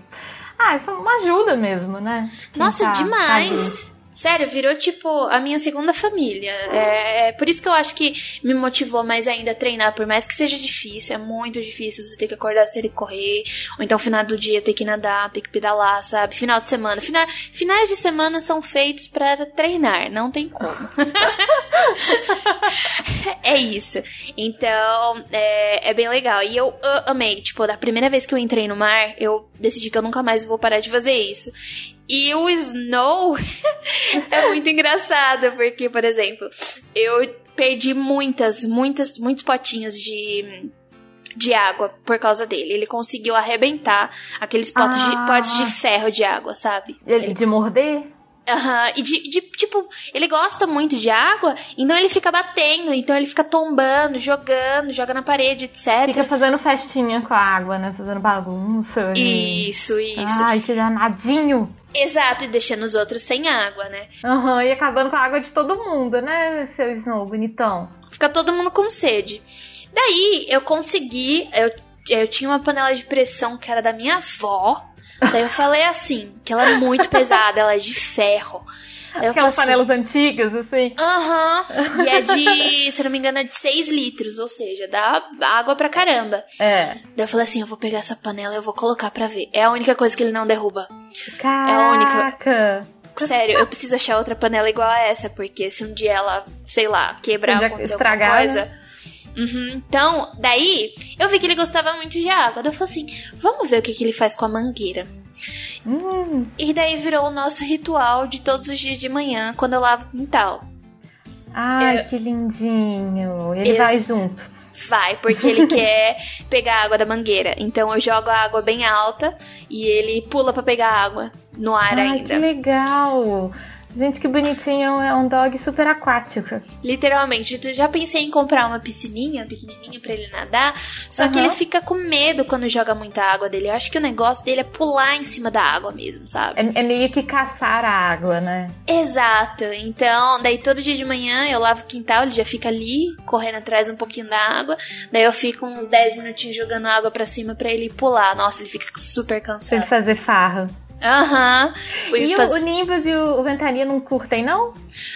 Ah, isso é uma ajuda mesmo, né? Quem Nossa, tá, demais! Tá Sério, virou tipo a minha segunda família. É, é, por isso que eu acho que me motivou mais ainda a treinar, por mais que seja difícil, é muito difícil você ter que acordar cedo e correr, ou então final do dia ter que nadar, ter que pedalar, sabe? Final de semana. Fina, finais de semana são feitos para treinar, não tem como. é isso. Então, é, é bem legal. E eu amei, tipo, da primeira vez que eu entrei no mar, eu decidi que eu nunca mais vou parar de fazer isso. E o Snow é muito engraçado, porque, por exemplo, eu perdi muitas, muitas, muitos potinhos de de água por causa dele. Ele conseguiu arrebentar aqueles potes, ah. de, potes de ferro de água, sabe? Ele, de morder? Aham, uhum. e de, de, tipo, ele gosta muito de água, então ele fica batendo, então ele fica tombando, jogando, joga na parede, etc. Fica fazendo festinha com a água, né? Fazendo bagunça. E... Isso, isso. Ai, que danadinho. Exato, e deixando os outros sem água, né? Aham, uhum, e acabando com a água de todo mundo, né, seu Snow, bonitão? Fica todo mundo com sede. Daí eu consegui, eu, eu tinha uma panela de pressão que era da minha avó. Daí eu falei assim, que ela é muito pesada, ela é de ferro. Aquelas assim, panelas antigas, assim. Aham. Uhum. E é de, se não me engano, é de 6 litros, ou seja, dá água pra caramba. É. Daí eu falei assim: eu vou pegar essa panela e eu vou colocar pra ver. É a única coisa que ele não derruba. Caraca. É a única. Sério, eu preciso achar outra panela igual a essa, porque se um dia ela, sei lá, quebrar acontecer estragar, alguma coisa. Né? Uhum. Então, daí, eu vi que ele gostava muito de água. Daí eu falei assim: vamos ver o que, que ele faz com a mangueira. Hum. E daí virou o nosso ritual de todos os dias de manhã, quando eu lavo o quintal. Ai, eu... que lindinho. Ele Ex vai junto. Vai, porque ele quer pegar a água da mangueira. Então eu jogo a água bem alta e ele pula para pegar água no ar Ai, ainda. Que legal! Gente, que bonitinho, é um dog super aquático. Literalmente, eu já pensei em comprar uma piscininha pequenininha para ele nadar, só uhum. que ele fica com medo quando joga muita água dele. Eu acho que o negócio dele é pular em cima da água mesmo, sabe? É, é meio que caçar a água, né? Exato. Então, daí todo dia de manhã eu lavo o quintal, ele já fica ali, correndo atrás um pouquinho da água. Daí eu fico uns 10 minutinhos jogando água para cima para ele pular. Nossa, ele fica super cansado. Pra ele fazer farra. Aham. Uhum. E faz... o, o Nimbus e o, o Ventania não curtem, não?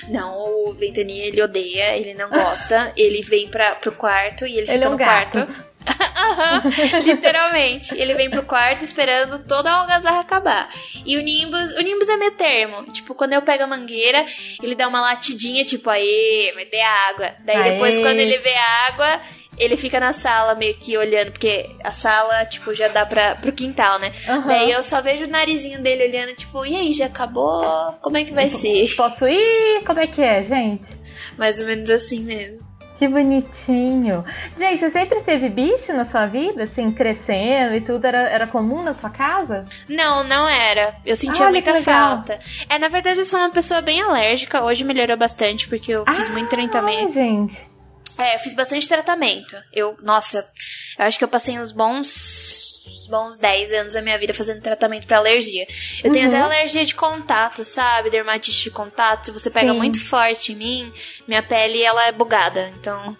Não, o Ventania ele odeia, ele não gosta. ele vem pra, pro quarto e ele, ele fica é um no gato. quarto. Literalmente. Ele vem pro quarto esperando toda a algazarra acabar. E o Nimbus, o Nimbus é meio termo. Tipo, quando eu pego a mangueira, ele dá uma latidinha, tipo, aê, vai ter água. Daí aê. depois, quando ele vê água, ele fica na sala meio que olhando, porque a sala, tipo, já dá pra, pro quintal, né? Uhum. Daí eu só vejo o narizinho dele olhando, tipo, e aí, já acabou? Como é que vai ser? Posso ir? Como é que é, gente? Mais ou menos assim mesmo. Que bonitinho. Gente, você sempre teve bicho na sua vida, assim, crescendo e tudo? Era, era comum na sua casa? Não, não era. Eu sentia ah, muita falta. É, na verdade, eu sou uma pessoa bem alérgica. Hoje melhorou bastante, porque eu fiz ah, muito tratamento. Ai, gente. É, eu fiz bastante tratamento. Eu, nossa, eu acho que eu passei uns bons bons 10 anos da minha vida fazendo tratamento para alergia. Eu uhum. tenho até alergia de contato, sabe? Dermatite de contato. Se você pega Sim. muito forte em mim, minha pele ela é bugada. Então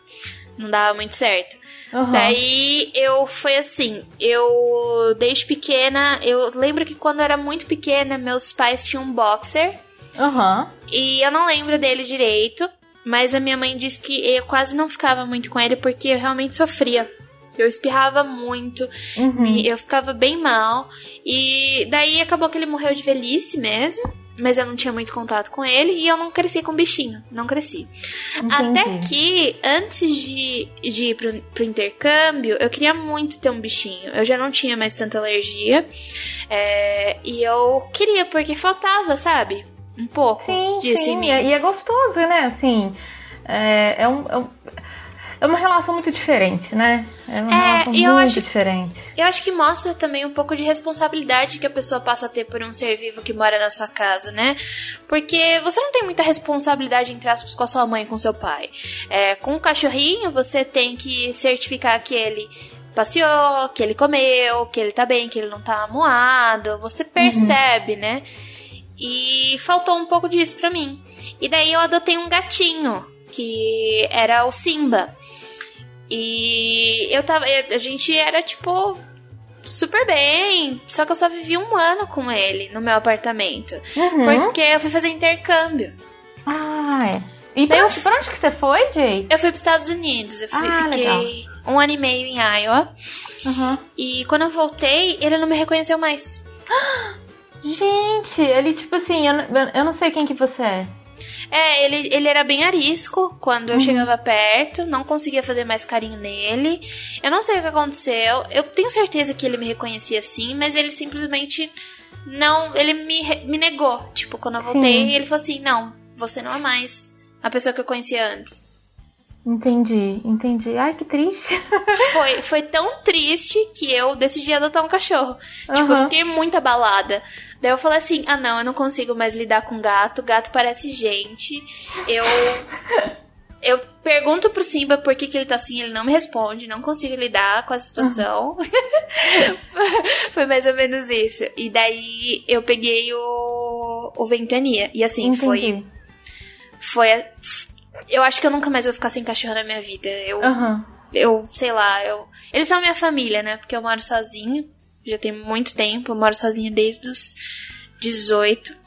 não dava muito certo. Uhum. Daí eu foi assim, eu desde pequena, eu lembro que quando eu era muito pequena, meus pais tinham um boxer. Uhum. E eu não lembro dele direito. Mas a minha mãe disse que eu quase não ficava muito com ele porque eu realmente sofria. Eu espirrava muito, uhum. eu ficava bem mal. E daí acabou que ele morreu de velhice mesmo. Mas eu não tinha muito contato com ele e eu não cresci com bichinho. Não cresci. Entendi. Até que, antes de, de ir pro, pro intercâmbio, eu queria muito ter um bichinho. Eu já não tinha mais tanta alergia. É, e eu queria, porque faltava, sabe? Um pouco sim, disso sim. em mim. E é gostoso, né? Assim, é, é, um, é, um, é uma relação muito diferente, né? É uma é, relação muito acho, diferente. Eu acho que mostra também um pouco de responsabilidade que a pessoa passa a ter por um ser vivo que mora na sua casa, né? Porque você não tem muita responsabilidade, entre aspas, com a sua mãe e com seu pai. É, com o cachorrinho, você tem que certificar que ele passeou, que ele comeu, que ele tá bem, que ele não tá amuado. Você percebe, uhum. né? E faltou um pouco disso pra mim. E daí eu adotei um gatinho, que era o Simba. E eu tava. A gente era tipo. Super bem, só que eu só vivi um ano com ele no meu apartamento. Uhum. Porque eu fui fazer intercâmbio. Ah, é. E pra, onde, pra onde que você foi, Jay? Eu fui pros Estados Unidos. Eu fui, ah, fiquei legal. um ano e meio em Iowa. Uhum. E quando eu voltei, ele não me reconheceu mais. Gente, ele tipo assim, eu, eu não sei quem que você é. É, ele, ele era bem arisco quando eu uhum. chegava perto, não conseguia fazer mais carinho nele. Eu não sei o que aconteceu. Eu tenho certeza que ele me reconhecia sim, mas ele simplesmente não. Ele me, me negou. Tipo, quando eu voltei, sim. ele falou assim: não, você não é mais a pessoa que eu conhecia antes. Entendi, entendi. Ai, que triste. foi, foi tão triste que eu decidi adotar um cachorro. Uhum. Tipo, eu fiquei muito abalada. Daí eu falei assim: ah, não, eu não consigo mais lidar com gato. Gato parece gente. Eu. Eu pergunto pro Simba por que, que ele tá assim, ele não me responde, não consigo lidar com a situação. Foi mais ou menos isso. E daí eu peguei o, o Ventania. E assim, Entendi. foi. Foi. Eu acho que eu nunca mais vou ficar sem cachorro na minha vida. Eu. Uhum. Eu, sei lá, eu. Eles são minha família, né? Porque eu moro sozinho já tem muito tempo, eu moro sozinha desde os 18.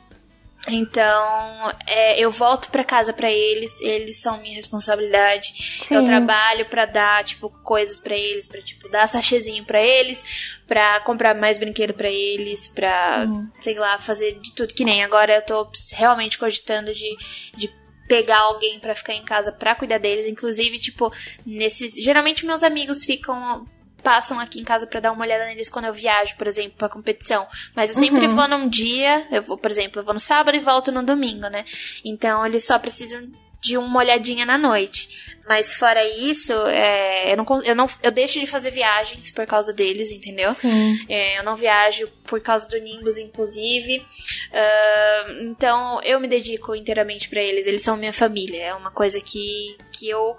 Então, é, eu volto para casa para eles, eles são minha responsabilidade. Sim. Eu trabalho para dar, tipo, coisas para eles, para tipo, dar sachezinho para eles, para comprar mais brinquedo para eles, pra, uhum. sei lá, fazer de tudo que nem. Agora eu tô realmente cogitando de, de pegar alguém para ficar em casa para cuidar deles, inclusive, tipo, nesses, geralmente meus amigos ficam passam aqui em casa para dar uma olhada neles quando eu viajo, por exemplo, pra competição. Mas eu sempre uhum. vou num dia, eu vou, por exemplo, eu vou no sábado e volto no domingo, né? Então eles só precisam de uma olhadinha na noite. Mas fora isso, é, eu, não, eu, não, eu deixo de fazer viagens por causa deles, entendeu? É, eu não viajo por causa do Nimbus, inclusive. Uh, então eu me dedico inteiramente para eles. Eles são minha família. É uma coisa que, que eu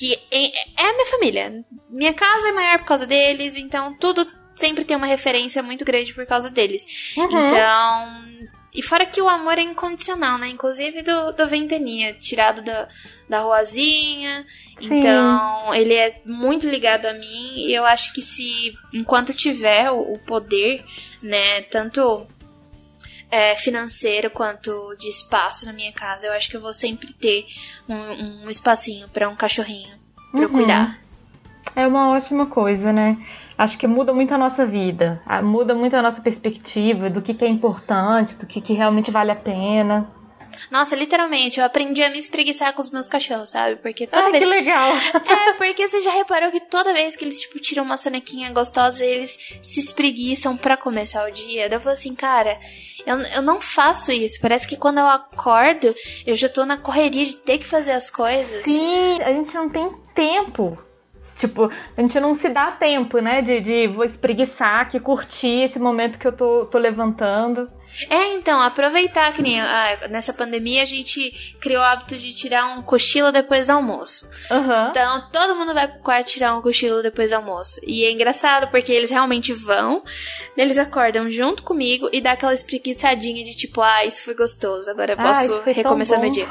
que é a minha família. Minha casa é maior por causa deles, então tudo sempre tem uma referência muito grande por causa deles. Uhum. Então. E fora que o amor é incondicional, né? Inclusive do, do Ventania, tirado da, da ruazinha. Sim. Então, ele é muito ligado a mim. E eu acho que se, enquanto tiver o, o poder, né, tanto é, financeiro quanto de espaço na minha casa. Eu acho que eu vou sempre ter um, um espacinho para um cachorrinho pra uhum. cuidar. É uma ótima coisa, né? Acho que muda muito a nossa vida, muda muito a nossa perspectiva do que, que é importante, do que, que realmente vale a pena. Nossa, literalmente, eu aprendi a me espreguiçar com os meus cachorros, sabe? Porque toda Ai, vez. que legal! É, porque você já reparou que toda vez que eles, tipo, tiram uma sonequinha gostosa, eles se espreguiçam para começar o dia. Daí eu falo assim, cara, eu, eu não faço isso. Parece que quando eu acordo, eu já tô na correria de ter que fazer as coisas. Sim, a gente não tem tempo. Tipo, a gente não se dá tempo, né? De, de vou espreguiçar, que curtir esse momento que eu tô, tô levantando. É, então, aproveitar que nem ah, nessa pandemia a gente criou o hábito de tirar um cochilo depois do almoço. Uhum. Então, todo mundo vai pro quarto tirar um cochilo depois do almoço. E é engraçado porque eles realmente vão, eles acordam junto comigo e dá aquela espreguiçadinha de tipo, ah, isso foi gostoso, agora eu ah, posso recomeçar meu dia.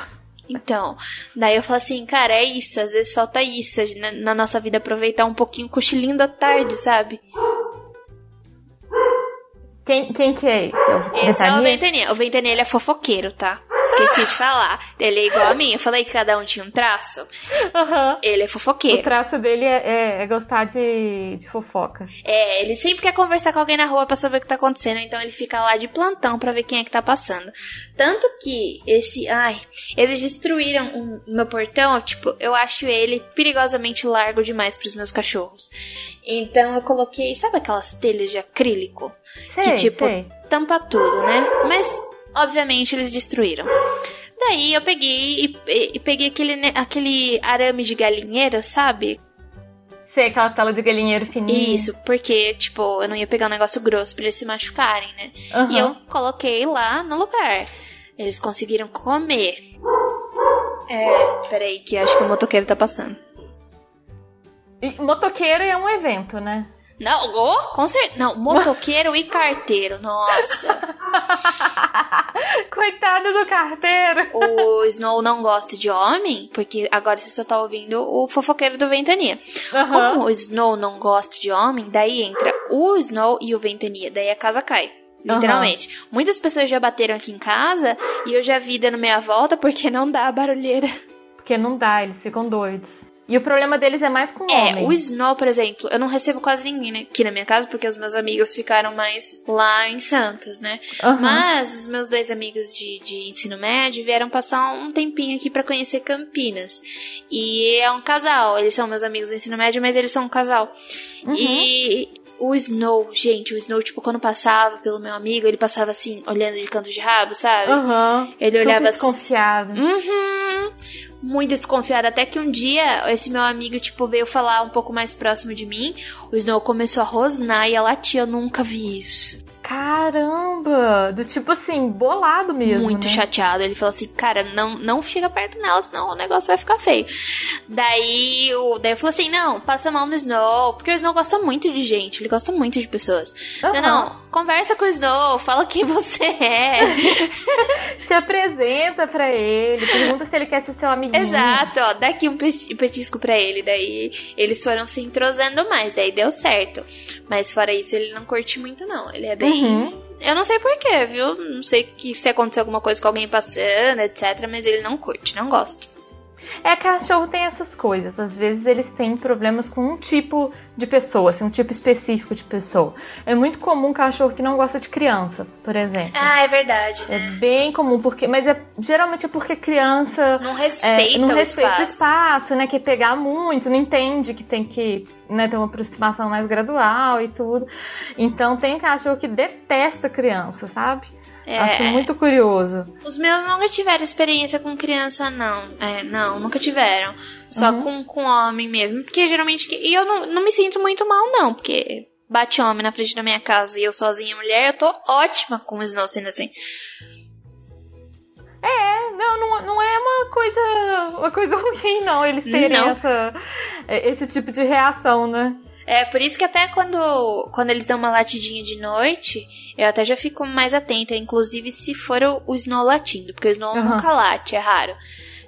Então, daí eu falo assim, cara, é isso, às vezes falta isso na, na nossa vida, aproveitar um pouquinho o cochilinho da tarde, sabe? Quem, quem que é esse? É esse é o Ventania. O Ventania, ele é fofoqueiro, tá? Esqueci de falar. Ele é igual a mim. Eu falei que cada um tinha um traço. Uhum. Ele é fofoqueiro. O traço dele é, é, é, gostar de, de fofoca. É, ele sempre quer conversar com alguém na rua pra saber o que tá acontecendo. Então ele fica lá de plantão pra ver quem é que tá passando. Tanto que esse. Ai, eles destruíram o meu portão. Tipo, eu acho ele perigosamente largo demais pros meus cachorros. Então eu coloquei, sabe aquelas telhas de acrílico? Sei, que tipo, sei. tampa tudo, né? Mas, obviamente, eles destruíram. Daí eu peguei e, e, peguei aquele, aquele arame de galinheiro, sabe? Sei, aquela tela de galinheiro fininha. Isso, porque, tipo, eu não ia pegar um negócio grosso pra eles se machucarem, né? Uhum. E eu coloquei lá no lugar. Eles conseguiram comer. É, peraí, que acho que o motoqueiro tá passando. E motoqueiro é um evento, né? Não, oh, com certeza. Não, motoqueiro e carteiro. Nossa. Coitado do carteiro. O Snow não gosta de homem, porque agora você só tá ouvindo o fofoqueiro do Ventania. Uhum. Como o Snow não gosta de homem, daí entra o Snow e o Ventania. Daí a casa cai. Literalmente. Uhum. Muitas pessoas já bateram aqui em casa e eu já vi dando meia volta porque não dá barulheira. Porque não dá, eles ficam doidos. E o problema deles é mais com o é, homem. o Snow, por exemplo, eu não recebo quase ninguém aqui na minha casa, porque os meus amigos ficaram mais lá em Santos, né? Uhum. Mas os meus dois amigos de, de ensino médio vieram passar um tempinho aqui para conhecer Campinas. E é um casal, eles são meus amigos do ensino médio, mas eles são um casal. Uhum. E o Snow, gente, o Snow, tipo, quando passava pelo meu amigo, ele passava assim, olhando de canto de rabo, sabe? Uhum. Ele Super olhava desconfiado. assim. Uhum muito desconfiada. Até que um dia, esse meu amigo, tipo, veio falar um pouco mais próximo de mim. O Snow começou a rosnar e a latir. Eu nunca vi isso. Caramba! Do tipo assim, bolado mesmo. Muito né? chateado. Ele falou assim, cara, não, não fica perto dela, senão o negócio vai ficar feio. Daí, o, daí falei assim, não, passa mal no Snow. Porque o Snow gosta muito de gente, ele gosta muito de pessoas. Uhum. Não, não, conversa com o Snow, fala quem você é. se apresenta pra ele, pergunta se ele quer ser seu amiguinho. Exato, ó, dá aqui um petisco pra ele. Daí eles foram se entrosando mais, daí deu certo. Mas fora isso, ele não curte muito, não. Ele é bem Uhum. Eu não sei porquê, viu? Não sei que se aconteceu alguma coisa com alguém passando, etc. Mas ele não curte, não gosta. É, cachorro tem essas coisas. Às vezes eles têm problemas com um tipo de pessoa, assim, um tipo específico de pessoa. É muito comum cachorro que não gosta de criança, por exemplo. Ah, é verdade, né? É bem comum, porque, mas é, geralmente é porque criança não respeita, é, não o, respeita espaço. o espaço, né? Quer pegar muito, não entende que tem que né, ter uma aproximação mais gradual e tudo. Então tem cachorro que detesta criança, sabe? É, Acho muito curioso. Os meus nunca tiveram experiência com criança, não. É, não, nunca tiveram. Só Uhum. com, com homem mesmo. Porque geralmente. E eu não, não me sinto muito mal, não. Porque bate homem na frente da minha casa e eu sozinha mulher, eu tô ótima com o Snow sendo assim. É, não, não, não é uma coisa, uma coisa ruim, não, eles terem Não. essa, esse tipo de reação, né? É, por isso que até quando, quando eles dão uma latidinha de noite, eu até já fico mais atenta, inclusive se for o, o Snow latindo, porque o Snow Aham. nunca late, é raro.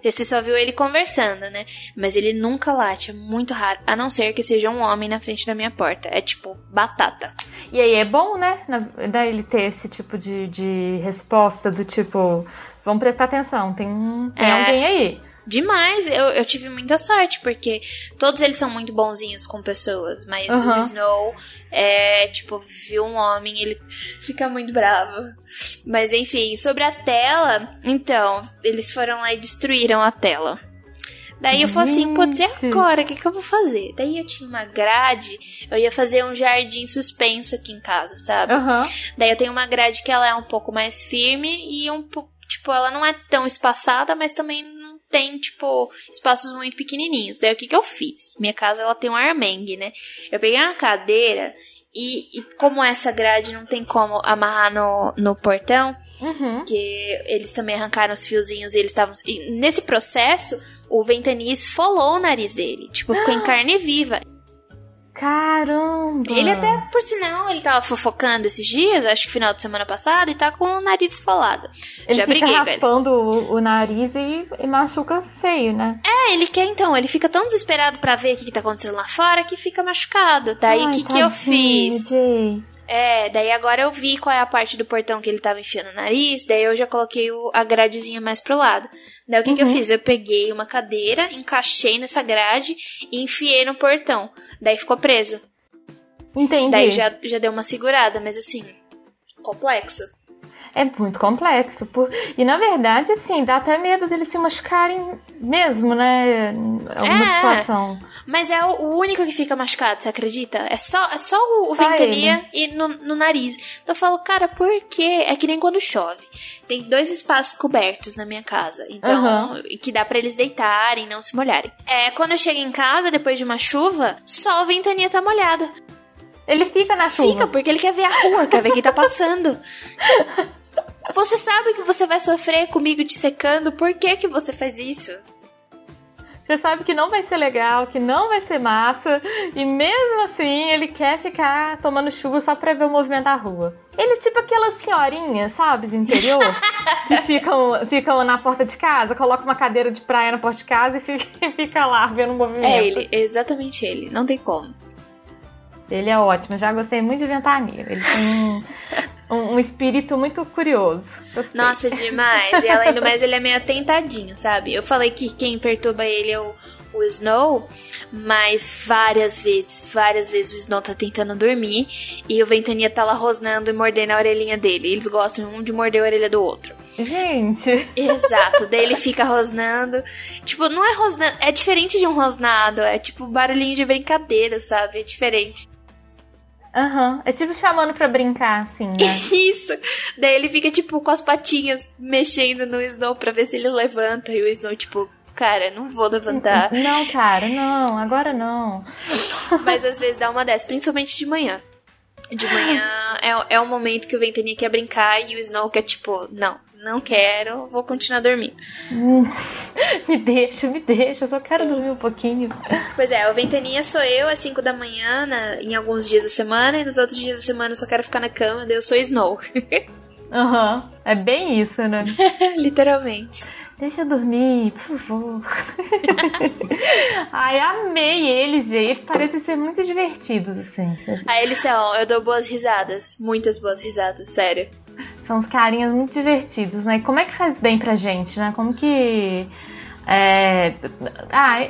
Você só viu ele conversando, né? Mas ele nunca late, é muito raro. A não ser que seja um homem na frente da minha porta. É tipo, batata. E aí é bom, né, na- da ele ter esse tipo de, de resposta do tipo, vamos prestar atenção, tem, tem É. alguém aí. Demais, eu, eu tive muita sorte, porque todos eles são muito bonzinhos com pessoas, mas uhum. o Snow é, tipo, viu um homem, ele fica muito bravo. Mas enfim, sobre a tela, então, eles foram lá e destruíram a tela. Daí eu falei assim, putz, e agora? O que, que eu vou fazer? Daí eu tinha uma grade, eu ia fazer um jardim suspenso aqui em casa, sabe? Uhum. Daí eu tenho uma grade que ela é um pouco mais firme e um pouco, tipo, ela não é tão espaçada, mas também tem, tipo, espaços muito pequenininhos. Daí o que que eu fiz? Minha casa, ela tem um armengue, né? Eu peguei uma cadeira e, e, como essa grade não tem como amarrar no, no portão, uhum. que eles também arrancaram os fiozinhos e eles estavam. Nesse processo, o ventania esfolou o nariz dele. Tipo, ficou em carne viva. Caramba! Ele até, por sinal, ele tava fofocando esses dias, acho que final de semana passada, e tá com o nariz esfolado. Ele Já fica briguei, raspando o, o, nariz e, e, machuca feio, né? É, ele quer então, ele fica tão desesperado para ver o que, que tá acontecendo lá fora que fica machucado. Daí o que, que eu fiz? Jay. É, daí agora eu vi qual é a parte do portão que ele tava enfiando o nariz, daí eu já coloquei o, a gradezinha mais pro lado. Daí o que, uhum. que eu uhum. fiz? Eu peguei uma cadeira, encaixei nessa grade e enfiei no portão. Daí ficou preso. Entendi. Daí já, já deu uma segurada, mas assim, complexo é muito complexo. Por... E na verdade, assim, dá até medo deles se machucarem mesmo, né? Alguma é, situação. Mas é o único que fica machucado, você acredita? É só, é só o, só ventania e no, no nariz. Eu falo, cara, por quê? É que nem quando chove. Tem dois espaços cobertos na minha casa. Então, uhum. que dá para eles deitarem, não se molharem. É, quando eu chego em casa, depois de uma chuva, só o ventania tá molhado. Ele fica na chuva. Fica, porque ele quer ver a rua, quer ver quem tá passando. Você sabe que você vai sofrer comigo te secando, por que que você faz isso? Você sabe que não vai ser legal, que não vai ser massa, e mesmo assim ele quer ficar tomando chuva só pra ver o movimento da rua. Ele é tipo aquelas senhorinhas, sabe, de interior, que ficam, ficam na porta de casa, coloca uma cadeira de praia na porta de casa e fica, fica lá vendo o movimento. É ele, exatamente ele, não tem como. Ele é ótimo, já gostei muito de Ventania. Ele tem um, um espírito muito curioso. Gostei. Nossa, demais. E além do mais, ele é meio atentadinho, sabe? Eu falei que quem perturba ele é o, o Snow, mas várias vezes, várias vezes o Snow tá tentando dormir e o Ventania tá lá rosnando e mordendo a orelhinha dele. Eles gostam um de morder a orelha do outro. Gente. Exato. Daí ele fica rosnando. Tipo, não é rosnando. É diferente de um rosnado. É tipo barulhinho de brincadeira, sabe? É diferente. Aham. Uhum. É tipo chamando pra brincar, assim, né? Isso. Daí ele fica, tipo, com as patinhas mexendo no Snow pra ver se ele levanta. E o Snow, tipo, cara, não vou levantar. Não, cara, não, agora não. Mas às vezes dá uma dessa, principalmente de manhã. De manhã é, é o momento que o Ventania quer brincar e o Snow quer, tipo, não, não quero, vou continuar dormindo. me deixa, me deixa, eu só quero dormir um pouquinho. Pois é, o Ventania sou eu às 5 da manhã, na, em alguns dias da semana, e nos outros dias da semana eu só quero ficar na cama, daí eu sou Snow. Aham, uhum. é bem isso, né? Literalmente. Deixa eu dormir, por favor. Ai, amei eles, gente. Eles parecem ser muito divertidos, assim. Ah, eles são. Eu dou boas risadas. Muitas boas risadas, sério. São uns carinhas muito divertidos, né? E como é que faz bem pra gente, né? Como que. É... Ah,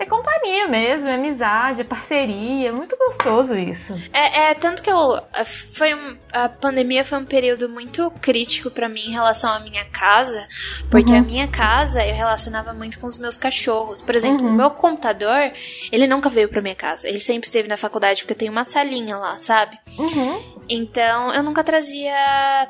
é companhia mesmo, é amizade, é parceria, é muito gostoso isso. É, é tanto que eu foi um, a pandemia foi um período muito crítico para mim em relação à minha casa, porque uhum. a minha casa eu relacionava muito com os meus cachorros. Por exemplo, uhum. o meu computador, ele nunca veio para minha casa. Ele sempre esteve na faculdade porque eu tenho uma salinha lá, sabe? Uhum. Então, eu nunca trazia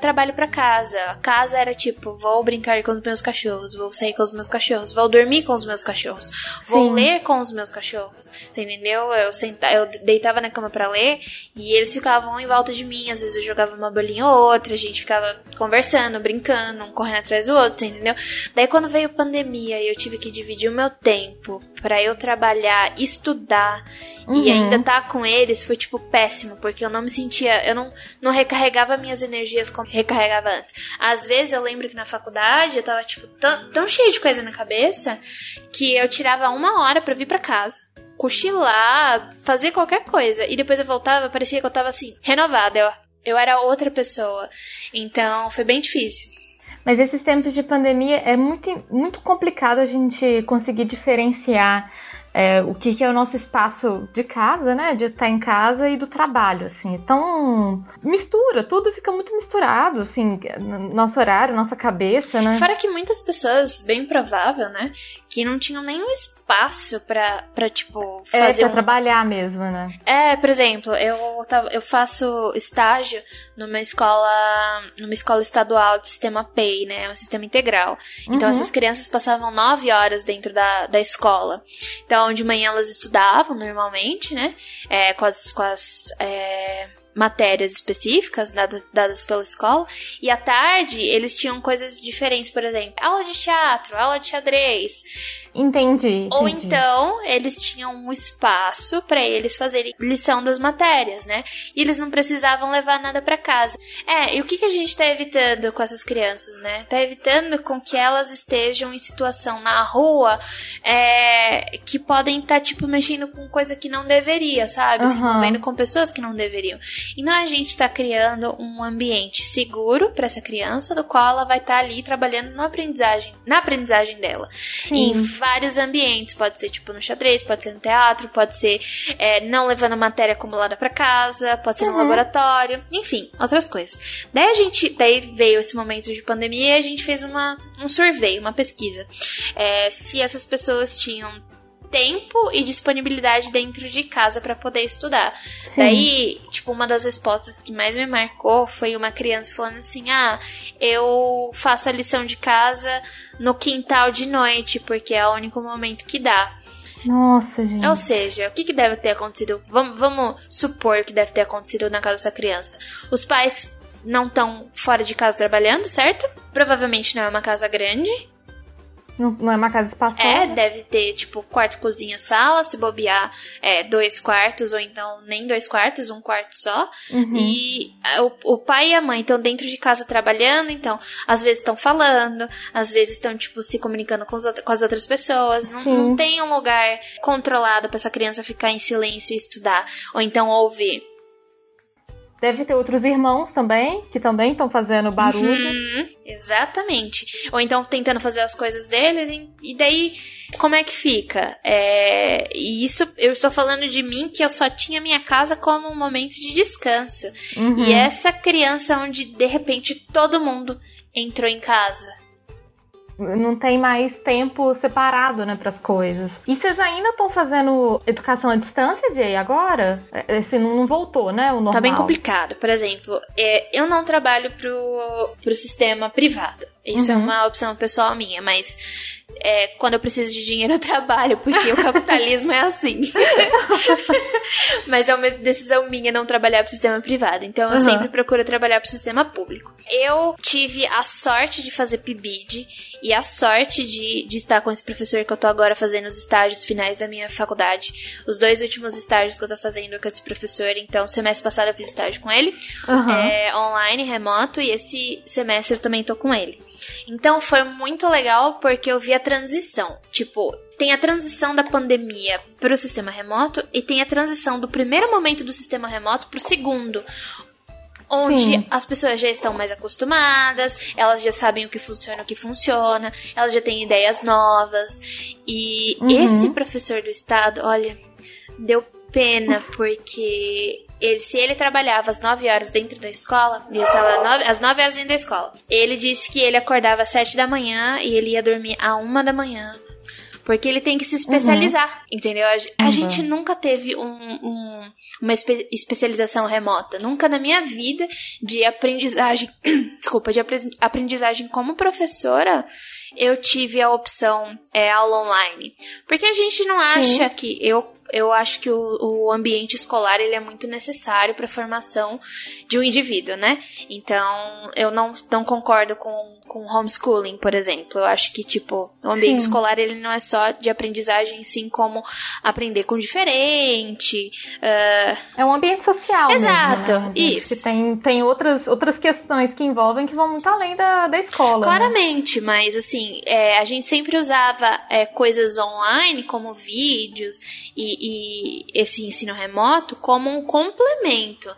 trabalho para casa. A casa era tipo, vou brincar com os meus cachorros, vou sair com os meus cachorros, vou dormir com os meus cachorros, vou Sim. ler com os meus cachorros. Você entendeu? Eu sentava, eu deitava na cama para ler e eles ficavam em volta de mim. Às vezes eu jogava uma bolinha ou outra, a gente ficava conversando, brincando, um correndo atrás do outro, entendeu? Daí quando veio a pandemia e eu tive que dividir o meu tempo para eu trabalhar, estudar uhum. e ainda estar tá com eles, foi tipo péssimo, porque eu não me sentia, eu não não, recarregava minhas energias como recarregava antes. Às vezes eu lembro que na faculdade eu tava, tipo, tão, tão cheia de coisa na cabeça que eu tirava uma hora para vir para casa cochilar, fazer qualquer coisa. E depois eu voltava, parecia que eu tava assim, renovada. Eu, eu era outra pessoa. Então foi bem difícil. Mas esses tempos de pandemia é muito, muito complicado a gente conseguir diferenciar é, o que, que, é o nosso espaço de casa, né? De estar em casa e do trabalho, assim. Então, mistura, tudo fica muito misturado, assim, nosso horário, nossa cabeça, né? Fora que muitas pessoas, bem provável, né? Que não tinham nenhum espaço pra, pra tipo, é, fazer. É, pra um... trabalhar mesmo, né? É, por exemplo, eu, eu faço estágio numa escola, numa escola estadual de sistema PEI, né? Um sistema integral. Então, uhum. essas crianças passavam nove horas dentro da, da escola. Então, de manhã elas estudavam normalmente, né? É, com as, com as é, matérias específicas dadas, dadas pela escola. E à tarde eles tinham coisas diferentes, por exemplo, aula de teatro, aula de xadrez. Entendi. Ou entendi. então, eles tinham um espaço para eles fazerem lição das matérias, né? E eles não precisavam levar nada para casa. É, e o que, que a gente tá evitando com essas crianças, né? Tá evitando com que elas estejam em situação na rua é, que podem estar, tá, tipo, mexendo com coisa que não deveria, sabe? Uhum. Se envolvendo com pessoas que não deveriam. Então, a gente tá criando um ambiente seguro para essa criança, do qual ela vai estar tá ali trabalhando na aprendizagem, na aprendizagem dela. Sim. E vários ambientes. Pode ser tipo no xadrez, pode ser no teatro, pode ser é, não levando matéria acumulada para casa, pode ser uhum. no laboratório, enfim, outras coisas. Daí a gente, daí veio esse momento de pandemia e a gente fez uma, um survey, uma pesquisa. É, se essas pessoas tinham tempo e disponibilidade dentro de casa para poder estudar. Sim. Daí, tipo, uma das respostas que mais me marcou foi uma criança falando assim: "Ah, eu faço a lição de casa no quintal de noite, porque é o único momento que dá". Nossa, gente. Ou seja, o que, que deve ter acontecido? Vamos, vamos supor que deve ter acontecido na casa dessa criança. Os pais não estão fora de casa trabalhando, certo? Provavelmente não é uma casa grande. Não, é uma casa espaçosa? É, deve ter, tipo, quarto, cozinha, sala, se bobear, é, dois quartos, ou então nem dois quartos, um quarto só. Uhum. E é, o, o pai e a mãe estão dentro de casa trabalhando, então, às vezes estão falando, às vezes estão, tipo, se comunicando com, com as outras pessoas. Não, não tem um lugar controlado para essa criança ficar em silêncio e estudar. Ou então ouvir. Deve ter outros irmãos também, que também estão fazendo barulho. Uhum, exatamente. Ou então tentando fazer as coisas deles. E daí, como é que fica? É, e isso, eu estou falando de mim, que eu só tinha minha casa como um momento de descanso. Uhum. E essa criança onde, de repente, todo mundo entrou em casa não tem mais tempo separado, né, para as coisas. E vocês ainda estão fazendo educação à distância, Jay, agora? Não, não voltou, né, o normal. Tá bem complicado. Por exemplo, é, eu não trabalho pro, pro sistema privado. Isso é uhum. é uma opção pessoal minha, mas é, quando eu preciso de dinheiro eu trabalho, porque o capitalismo é assim. Mas é uma decisão minha não trabalhar para o sistema privado. Então eu uhum. sempre procuro trabalhar para o sistema público. Eu tive a sorte de fazer PIBID e a sorte de, de estar com esse professor que eu tô agora fazendo os estágios finais da minha faculdade. Os dois últimos estágios que eu tô fazendo com esse professor. Então, semestre passado eu fiz estágio com ele, uhum. é, online, remoto, e esse semestre eu também tô com ele. Então foi muito legal porque eu vi a transição. Tipo, tem a transição da pandemia para o sistema remoto e tem a transição do primeiro momento do sistema remoto para o segundo. Onde Sim. as pessoas já estão mais acostumadas, elas já sabem o que funciona e o que funciona, elas já têm ideias novas. E uhum. esse professor do estado, olha, deu pena porque ele, se ele trabalhava às 9 horas dentro da escola, ele estava nove, às 9 horas dentro da escola. Ele disse que ele acordava às 7 da manhã e ele ia dormir à 1 da manhã. Porque ele tem que se especializar, uhum. entendeu? A, uhum. gente nunca teve um, um, uma espe especialização remota. Nunca na minha vida de aprendizagem, desculpa, de aprendizagem como professora, eu tive a opção é, aula online. Porque a gente não acha Sim. que eu eu acho que o, o ambiente escolar ele é muito necessário para a formação de um indivíduo, né? Então, eu não, não concordo com com homeschooling, por exemplo. Eu acho que, tipo, o ambiente sim. escolar ele não é só de aprendizagem, sim como aprender com diferente. Uh... É um ambiente social. Exato, mesmo, né? isso. tem, tem outras, outras questões que envolvem que vão muito além da, da escola. Né? Claramente, né? mas assim, é, a gente sempre usava é, coisas online, como vídeos e, e esse ensino remoto como um complemento,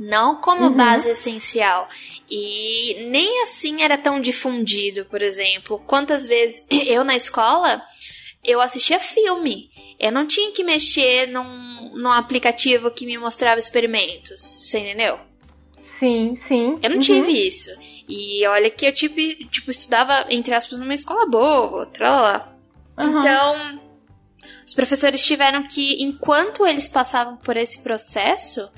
não como uhum. base essencial. E nem assim era tão difundido, por exemplo. Quantas vezes eu na escola eu assistia filme. Eu não tinha que mexer num, num aplicativo que me mostrava experimentos. Você entendeu? Sim, sim. Eu não uhum. tive isso. E olha que eu tipo, tipo estudava, entre aspas, numa escola boa, tralala. Uhum. Então, os professores tiveram que, enquanto eles passavam por esse processo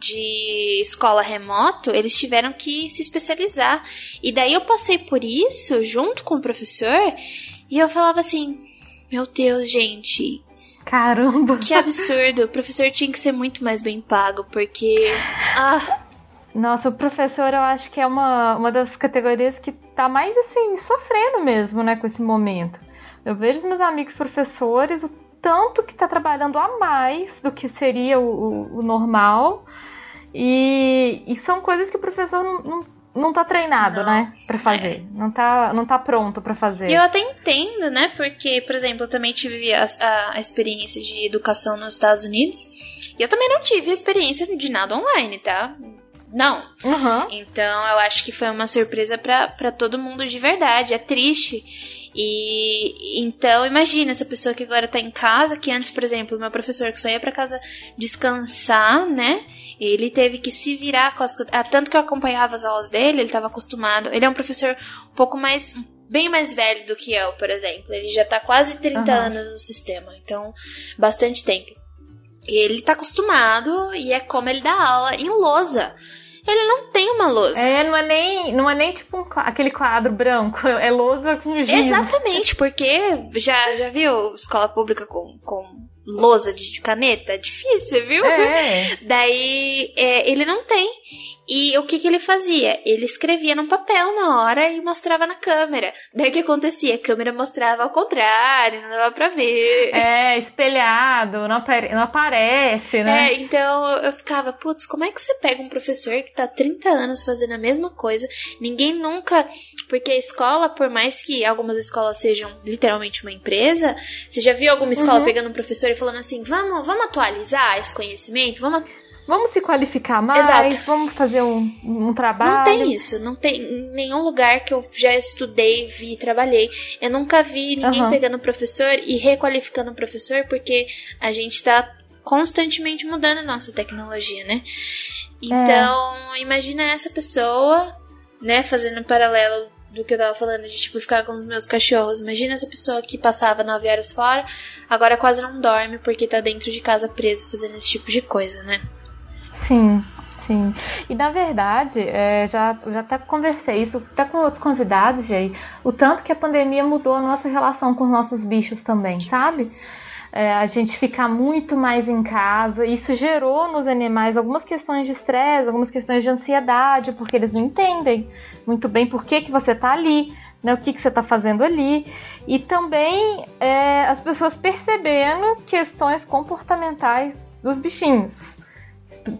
de escola remoto, eles tiveram que se especializar. E daí eu passei por isso junto com o professor e eu falava assim: Meu Deus, gente. Caramba! Que absurdo! O professor tinha que ser muito mais bem pago, porque. Ah, nossa, o professor eu acho que é uma, uma das categorias que tá mais assim, sofrendo mesmo, né, com esse momento. Eu vejo os meus amigos professores, o tanto que tá trabalhando a mais do que seria o, o, o normal. E, e, são coisas que o professor não, não, não tá treinado, não. né, para fazer. É. Não, tá, não tá pronto para fazer. E eu até entendo, né, porque, por exemplo, eu também tive a, a, a experiência de educação nos Estados Unidos. E eu também não tive experiência de nada online, tá? Não. Uhum. Então eu acho que foi uma surpresa para todo mundo de verdade. É triste. E então imagina essa pessoa que agora tá em casa, que antes, por exemplo, meu professor que só ia para casa descansar, né? Ele teve que se virar com as ah, tanto que eu acompanhava as aulas dele, ele estava acostumado. Ele é um professor um pouco mais bem mais velho do que eu, por exemplo. Ele já tá quase 30 uhum. anos no sistema, então bastante tempo. E ele tá acostumado e é como ele dá aula em lousa. Ele não tem uma lousa. É, não é nem, não é nem tipo um, aquele quadro branco, é lousa com giz. Exatamente, porque já, já viu escola pública com, com lousa de caneta? É difícil, viu? É. Daí é, ele não tem. E o que, que ele fazia? Ele escrevia num papel na hora e mostrava na câmera. Daí o que acontecia? A câmera mostrava ao contrário, não dava pra ver. É, espelhado, não, apare não aparece, né? É, então eu ficava, putz, como é que você pega um professor que tá 30 anos fazendo a mesma coisa? Ninguém nunca. Porque a escola, por mais que algumas escolas sejam literalmente uma empresa, você já viu alguma escola uhum. pegando um professor e falando assim: vamos, vamos atualizar esse conhecimento? Vamos Vamos se qualificar mais, Exato. vamos fazer um, um trabalho. Não tem isso, não tem em nenhum lugar que eu já estudei, vi, trabalhei. Eu nunca vi ninguém uhum. pegando professor e requalificando o professor, porque a gente tá constantemente mudando a nossa tecnologia, né? Então, é. imagina essa pessoa, né, fazendo um paralelo do que eu tava falando, de tipo ficar com os meus cachorros. Imagina essa pessoa que passava nove horas fora, agora quase não dorme porque tá dentro de casa preso fazendo esse tipo de coisa, né? Sim, sim. E na verdade, é, já, já até conversei isso até com outros convidados, Jay, o tanto que a pandemia mudou a nossa relação com os nossos bichos também, sabe? É, a gente ficar muito mais em casa. Isso gerou nos animais algumas questões de estresse, algumas questões de ansiedade, porque eles não entendem muito bem por que, que você está ali, né, o que, que você está fazendo ali. E também é, as pessoas percebendo questões comportamentais dos bichinhos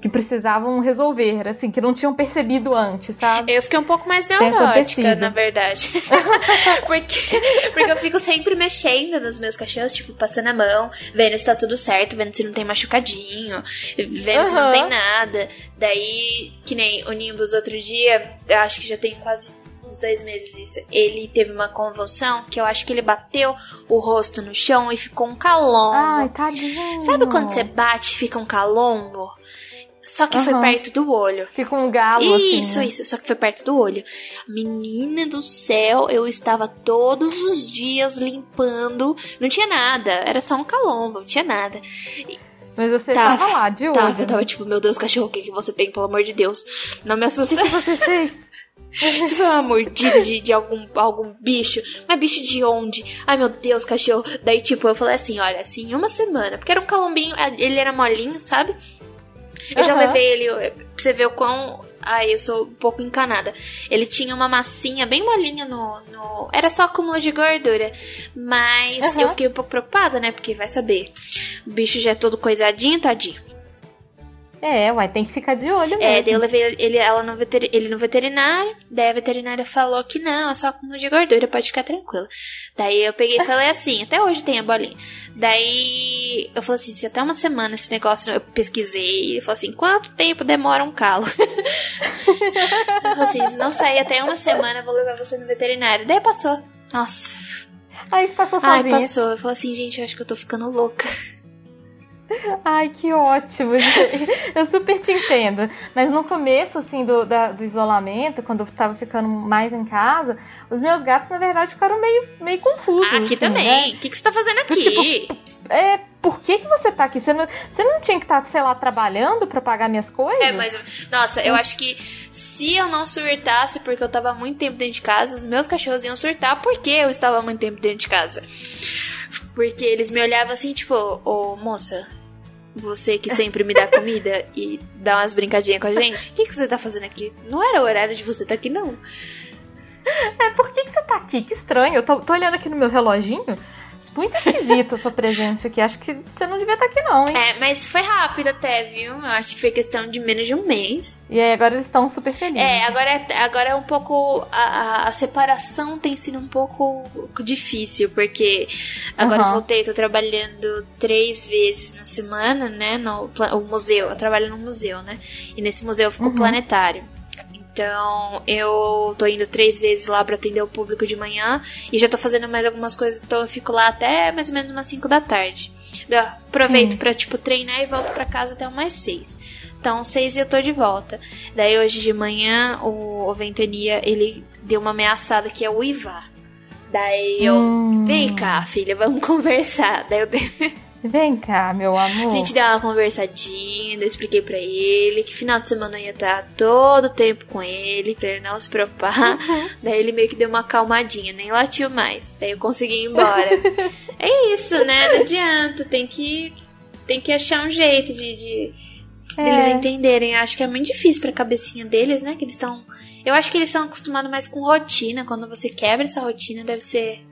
que precisavam resolver, assim, que não tinham percebido antes, sabe? Eu fiquei um pouco mais neurótica, na verdade. porque, porque eu fico sempre mexendo nos meus cachorros, tipo, passando a mão, vendo se tá tudo certo, vendo se não tem machucadinho, vendo uhum. se não tem nada. Daí, que nem o Nimbus outro dia, eu acho que já tem quase uns dois meses isso. Ele teve uma convulsão que eu acho que ele bateu o rosto no chão e ficou um calombo. Ai, tadinho. Sabe quando você bate e fica um calombo? Só que uhum. foi perto do olho. Fica um galo isso, assim. Isso, né? isso. Só que foi perto do olho. Menina do céu, eu estava todos os dias limpando. Não tinha nada. Era só um calombo, não tinha nada. Mas você tava, estava lá, de olho. Tava, eu tava tipo, meu Deus, cachorro, o que, que você tem, pelo amor de Deus? Não me assusta. O que, que você fez? Se foi uma mordida de, de algum, algum bicho, mas bicho de onde? Ai meu Deus, cachorro. Daí, tipo, eu falei assim: olha, assim, uma semana. Porque era um calombinho, ele era molinho, sabe? Eu uhum. já levei ele, pra você ver o quão. Ai, eu sou um pouco encanada. Ele tinha uma massinha bem molinha no. no... Era só acúmulo de gordura. Mas uhum. eu fiquei um pouco preocupada, né? Porque vai saber. O bicho já é todo coisadinho, tadinho. É, uai, tem que ficar de olho mesmo. É, daí eu levei ele, ela no veter, ele no veterinário, daí a veterinária falou que não, é só acúmulo de gordura, pode ficar tranquila. Daí eu peguei e falei assim, até hoje tem a bolinha. Daí eu falei assim, se até uma semana esse negócio eu pesquisei, ele falou assim, quanto tempo demora um calo? eu falei assim, se não sair até uma semana, eu vou levar você no veterinário. Daí passou. Nossa. Aí passou sozinha. Ai, passou. Eu falei assim, gente, eu acho que eu tô ficando louca. Ai, que ótimo! Eu super te entendo. Mas no começo, assim, do, da, do isolamento, quando eu tava ficando mais em casa, os meus gatos, na verdade, ficaram meio, meio confusos. Aqui assim, também. Né? O que, que você tá fazendo aqui? Tipo, é, por que, que você tá aqui? Você não, você não tinha que estar, tá, sei lá, trabalhando para pagar minhas coisas? É, mas. Nossa, eu acho que se eu não surtasse porque eu tava muito tempo dentro de casa, os meus cachorros iam surtar porque eu estava muito tempo dentro de casa. Porque eles me olhavam assim, tipo, ô oh, moça, você que sempre me dá comida e dá umas brincadinhas com a gente, o que, que você tá fazendo aqui? Não era o horário de você estar tá aqui, não. É, por que, que você tá aqui? Que estranho. Eu tô, tô olhando aqui no meu reloginho. Muito esquisito a sua presença aqui. Acho que você não devia estar aqui, não, hein? É, mas foi rápido até, viu? Eu acho que foi questão de menos de um mês. E aí agora eles estão super felizes. É, agora é, agora é um pouco. A, a separação tem sido um pouco difícil, porque agora uhum. eu voltei, tô trabalhando três vezes na semana, né? No o museu. Eu trabalho no museu, né? E nesse museu eu fico uhum. planetário. Então, eu tô indo três vezes lá para atender o público de manhã e já tô fazendo mais algumas coisas, então eu fico lá até mais ou menos umas 5 da tarde. Eu aproveito para tipo treinar e volto para casa até umas 6. Então, 6 eu tô de volta. Daí hoje de manhã o, o Ventania, ele deu uma ameaçada que é uivar. Daí eu, hum. vem cá, filha, vamos conversar. Daí eu Vem cá, meu amor. A gente deu uma conversadinha, eu expliquei para ele que final de semana eu ia estar todo o tempo com ele, pra ele não se preocupar. Uhum. Daí ele meio que deu uma calmadinha, nem latiu mais. Daí eu consegui ir embora. é isso, né? Não adianta, tem que, tem que achar um jeito de, de é. eles entenderem. Eu acho que é muito difícil pra cabecinha deles, né? Que eles estão. Eu acho que eles estão acostumados mais com rotina. Quando você quebra essa rotina, deve ser.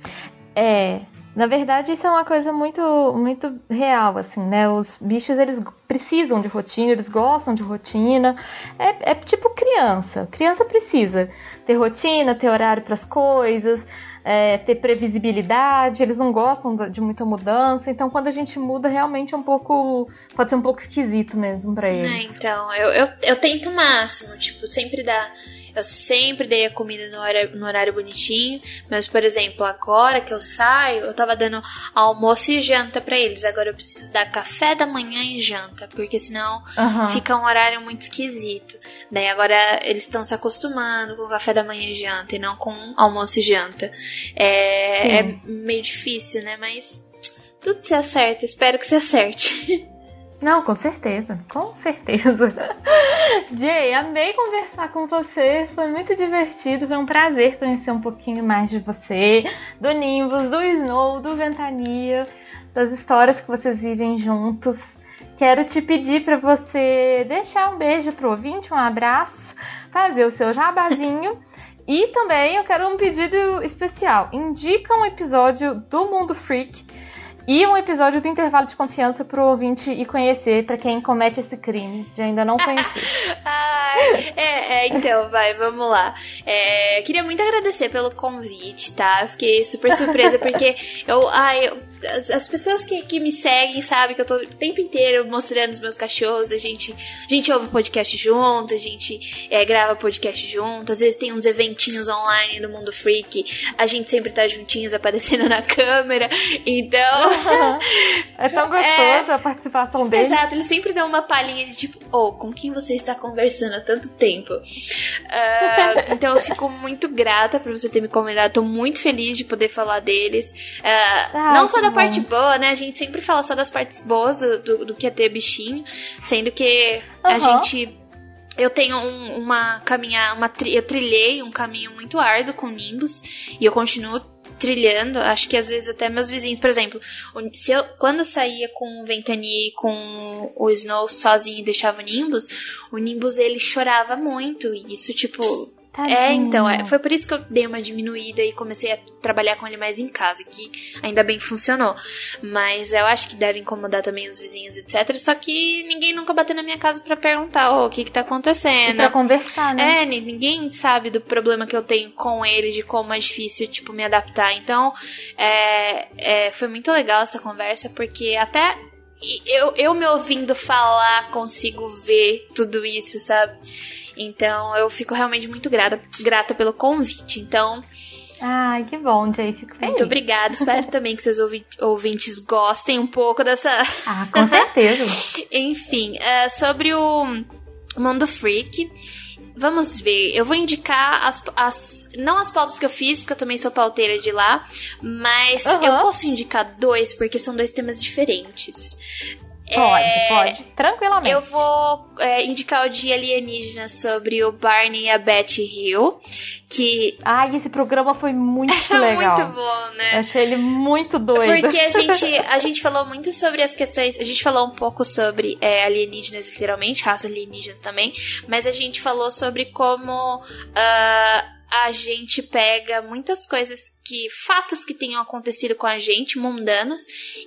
É, na verdade, isso é uma coisa muito, muito real, assim, né? Os bichos, eles precisam de rotina, eles gostam de rotina. É, é tipo criança. Criança precisa ter rotina, ter horário para as coisas, é, ter previsibilidade. Eles não gostam de muita mudança. Então, quando a gente muda, realmente é um pouco... Pode ser um pouco esquisito mesmo para eles. É, então, eu, eu, eu tento o máximo. Tipo, sempre dar eu sempre dei a comida no horário, no horário bonitinho, mas, por exemplo, agora que eu saio, eu tava dando almoço e janta para eles. Agora eu preciso dar café da manhã e janta, porque senão uhum. fica um horário muito esquisito. Daí agora eles estão se acostumando com café da manhã e janta e não com almoço e janta. É, é meio difícil, né? Mas tudo se acerta, espero que se acerte. Não, com certeza, com certeza. Jay, amei conversar com você, foi muito divertido, foi um prazer conhecer um pouquinho mais de você, do Nimbus, do Snow, do Ventania, das histórias que vocês vivem juntos. Quero te pedir para você deixar um beijo pro ouvinte, um abraço, fazer o seu jabazinho. e também eu quero um pedido especial. Indica um episódio do Mundo Freak e um episódio do intervalo de confiança pro ouvinte e conhecer para quem comete esse crime de ainda não conhecer. Ai, é, é, então, vai, vamos lá. É, queria muito agradecer pelo convite, tá? Fiquei super surpresa porque eu, ai, eu as, as, pessoas que, que me seguem sabem que eu tô o tempo inteiro mostrando os meus cachorros. A gente, a gente ouve podcast junto, a gente é, grava podcast junto. Às vezes tem uns eventinhos online no Mundo Freak. A gente sempre tá juntinhos aparecendo na câmera. Então. é tão gostoso é, a participação deles. Exato, eles sempre dão uma palhinha de tipo, oh, com quem você está conversando há tanto tempo? Uh, então eu fico muito grata por você ter me convidado. Tô muito feliz de poder falar deles. Uh, ah, não só da da parte boa, né? A gente sempre fala só das partes boas do, do, do que é ter bichinho, sendo que uhum. a gente eu tenho um, uma caminhar, uma tri, eu trilhei um caminho muito árduo com Nimbus e eu continuo trilhando. Acho que às vezes até meus vizinhos, por exemplo, se eu, quando eu saía com o Ventania e com o Snow sozinho e deixava o Nimbus, o Nimbus ele chorava muito e isso tipo Tadinho. É, então, é, foi por isso que eu dei uma diminuída e comecei a trabalhar com ele mais em casa, que ainda bem funcionou. Mas eu acho que deve incomodar também os vizinhos, etc. Só que ninguém nunca bateu na minha casa para perguntar, ô, oh, o que que tá acontecendo? E pra conversar, né? É, ninguém sabe do problema que eu tenho com ele, de como é difícil, tipo, me adaptar. Então, é, é, foi muito legal essa conversa, porque até eu, eu me ouvindo falar consigo ver tudo isso, sabe? Então eu fico realmente muito grata, grata pelo convite. Então. Ai, que bom, Jay. Fico feliz. Muito obrigada. Espero também que seus ouvintes gostem um pouco dessa. Ah, com certeza. Enfim, uh, sobre o Mundo Freak. Vamos ver, eu vou indicar as, as. Não as pautas que eu fiz, porque eu também sou pauteira de lá, mas uhum. eu posso indicar dois, porque são dois temas diferentes. Pode, é, pode, tranquilamente. Eu vou é, indicar o dia alienígena sobre o Barney e a Betty Hill, que... Ai, esse programa foi muito legal. muito bom, né? Eu achei ele muito doido. Porque a gente, a gente falou muito sobre as questões... A gente falou um pouco sobre é, alienígenas, literalmente, raças alienígenas também, mas a gente falou sobre como... Uh, a gente pega muitas coisas que fatos que tenham acontecido com a gente, mundanos,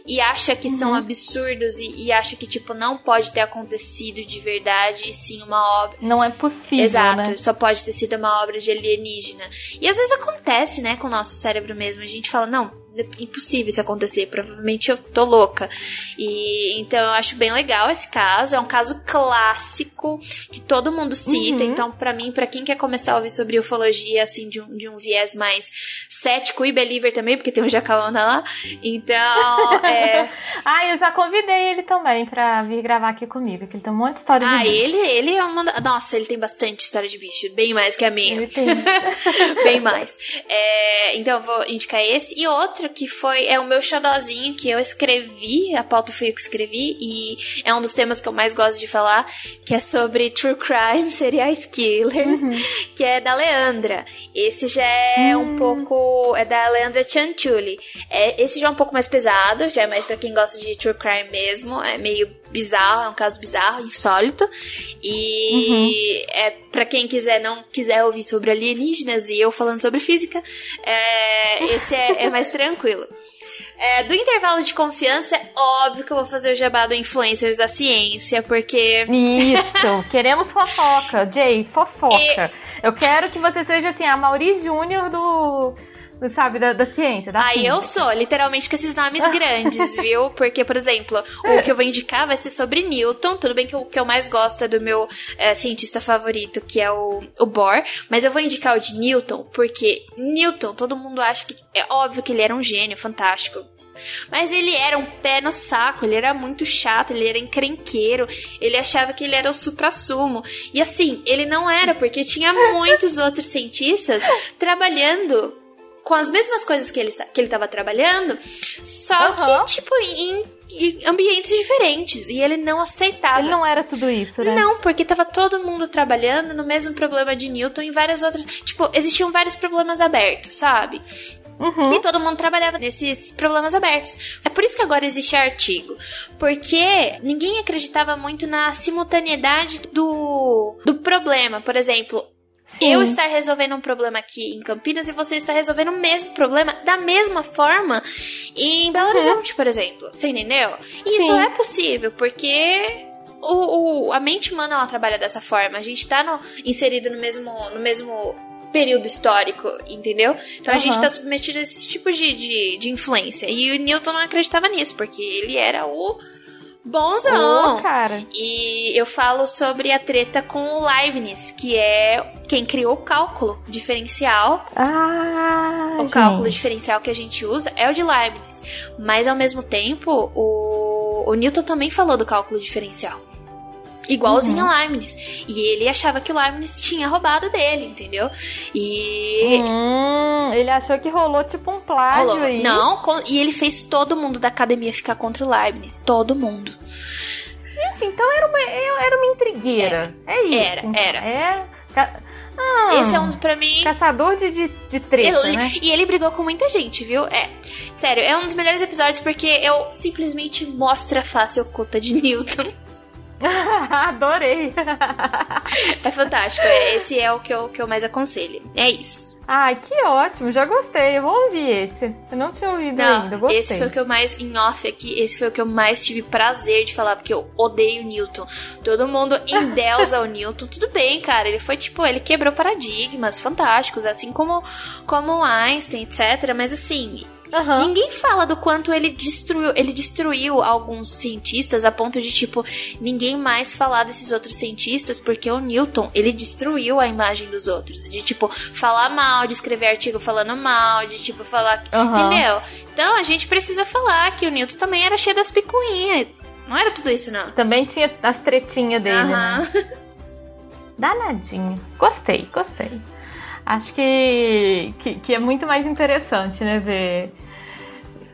e acha que uhum. são absurdos e, e, acha que tipo não pode ter acontecido de verdade, e sim uma obra. Não é possível, Exato, né? só pode ter sido uma obra de alienígena. E às vezes acontece, né, com o nosso cérebro mesmo. A gente fala, não, impossível isso acontecer, provavelmente eu tô louca. E então eu acho bem legal esse caso, é um caso clássico que todo mundo cita, uhum. então para mim, para quem quer começar a ouvir sobre ufologia assim de um, de um viés mais cético e believer também, porque tem um Jacaona lá. Então, é Ah, eu já convidei ele também para vir gravar aqui comigo, que ele tem um monte de história ah, de bicho. Ah, ele, ele é uma Nossa, ele tem bastante história de bicho, bem mais que a minha. Ele tem. bem mais. É, então eu vou indicar esse e outro que foi é o meu xodózinho que eu escrevi, a pauta foi eu que escrevi e é um dos temas que eu mais gosto de falar, que é sobre true crime, serial killers, uhum. que é da Leandra. Esse já é um hum. É da Leandra Chanchuli. É, esse já é um pouco mais pesado, já é mais para quem gosta de true crime mesmo, é meio bizarro, é um caso bizarro, insólito. E uhum. é para quem quiser não quiser ouvir sobre alienígenas e eu falando sobre física, é, esse é, é mais tranquilo. É, do intervalo de confiança, é óbvio que eu vou fazer o jabá do Influencers da Ciência, porque. Isso! queremos fofoca, Jay, fofoca. E... Eu quero que você seja assim, a Mauri Júnior do sabe, da, da ciência, da Ah, eu sou, literalmente com esses nomes grandes, viu? Porque, por exemplo, o que eu vou indicar vai ser sobre Newton. Tudo bem que o que eu mais gosto é do meu é, cientista favorito, que é o, o Bohr. Mas eu vou indicar o de Newton, porque Newton, todo mundo acha que. É óbvio que ele era um gênio fantástico. Mas ele era um pé no saco, ele era muito chato, ele era encrenqueiro, ele achava que ele era o supra-sumo. E assim, ele não era, porque tinha muitos outros cientistas trabalhando com as mesmas coisas que ele que ele estava trabalhando, só uhum. que tipo em, em, ambientes diferentes e ele não aceitava. Ele não era tudo isso, né? Não, porque tava todo mundo trabalhando no mesmo problema de Newton e várias outras, tipo, existiam vários problemas abertos, sabe? Uhum. E todo mundo trabalhava nesses problemas abertos. É por isso que agora existe artigo. Porque ninguém acreditava muito na simultaneidade do, do problema. Por exemplo, Sim. Eu estar resolvendo um problema aqui em Campinas e você estar resolvendo o mesmo problema da mesma forma em Belo uhum. Horizonte, por exemplo. Você entendeu? E isso é possível, porque o, o, a mente humana ela trabalha dessa forma. A gente tá no, inserido no mesmo, no mesmo período histórico, entendeu? Então uhum. a gente tá submetido a esse tipo de, de, de influência. E o Newton não acreditava nisso, porque ele era o bonzão. Oh, cara. E eu falo sobre a treta com o Leibniz, que é quem criou o cálculo diferencial. Ah, o gente. cálculo diferencial que a gente usa é o de Leibniz. Mas ao mesmo tempo, o, o Newton também falou do cálculo diferencial. Igualzinho uhum. a Leibniz. E ele achava que o Leibniz tinha roubado dele, entendeu? E. Hum, ele achou que rolou tipo um plágio rolou. aí. Não, e ele fez todo mundo da academia ficar contra o Leibniz. Todo mundo. Gente, então era uma, era uma intrigueira. Era. É isso. Era, era. É. Ah, Esse é um pra mim. Caçador de, de, de treta, né? E ele brigou com muita gente, viu? É. Sério, é um dos melhores episódios porque eu simplesmente mostro a face oculta de Newton. Adorei! é fantástico. Esse é o que eu, que eu mais aconselho. É isso. Ai, que ótimo, já gostei. Eu vou ouvir esse. Eu não tinha ouvido não, ainda, gostei. Esse foi o que eu mais, em off aqui, esse foi o que eu mais tive prazer de falar, porque eu odeio o Newton. Todo mundo endeusa o Newton. Tudo bem, cara, ele foi tipo, ele quebrou paradigmas fantásticos, assim como, como Einstein, etc. Mas assim, Uhum. Ninguém fala do quanto ele destruiu, ele destruiu alguns cientistas a ponto de tipo ninguém mais falar desses outros cientistas porque o Newton, ele destruiu a imagem dos outros, de tipo falar mal, de escrever artigo falando mal, de tipo falar, uhum. entendeu? Então a gente precisa falar que o Newton também era cheio das picuinhas. Não era tudo isso não. Também tinha as tretinhas dele, uhum. né? Danadinho. Gostei, gostei acho que, que, que, é muito mais interessante, né, ver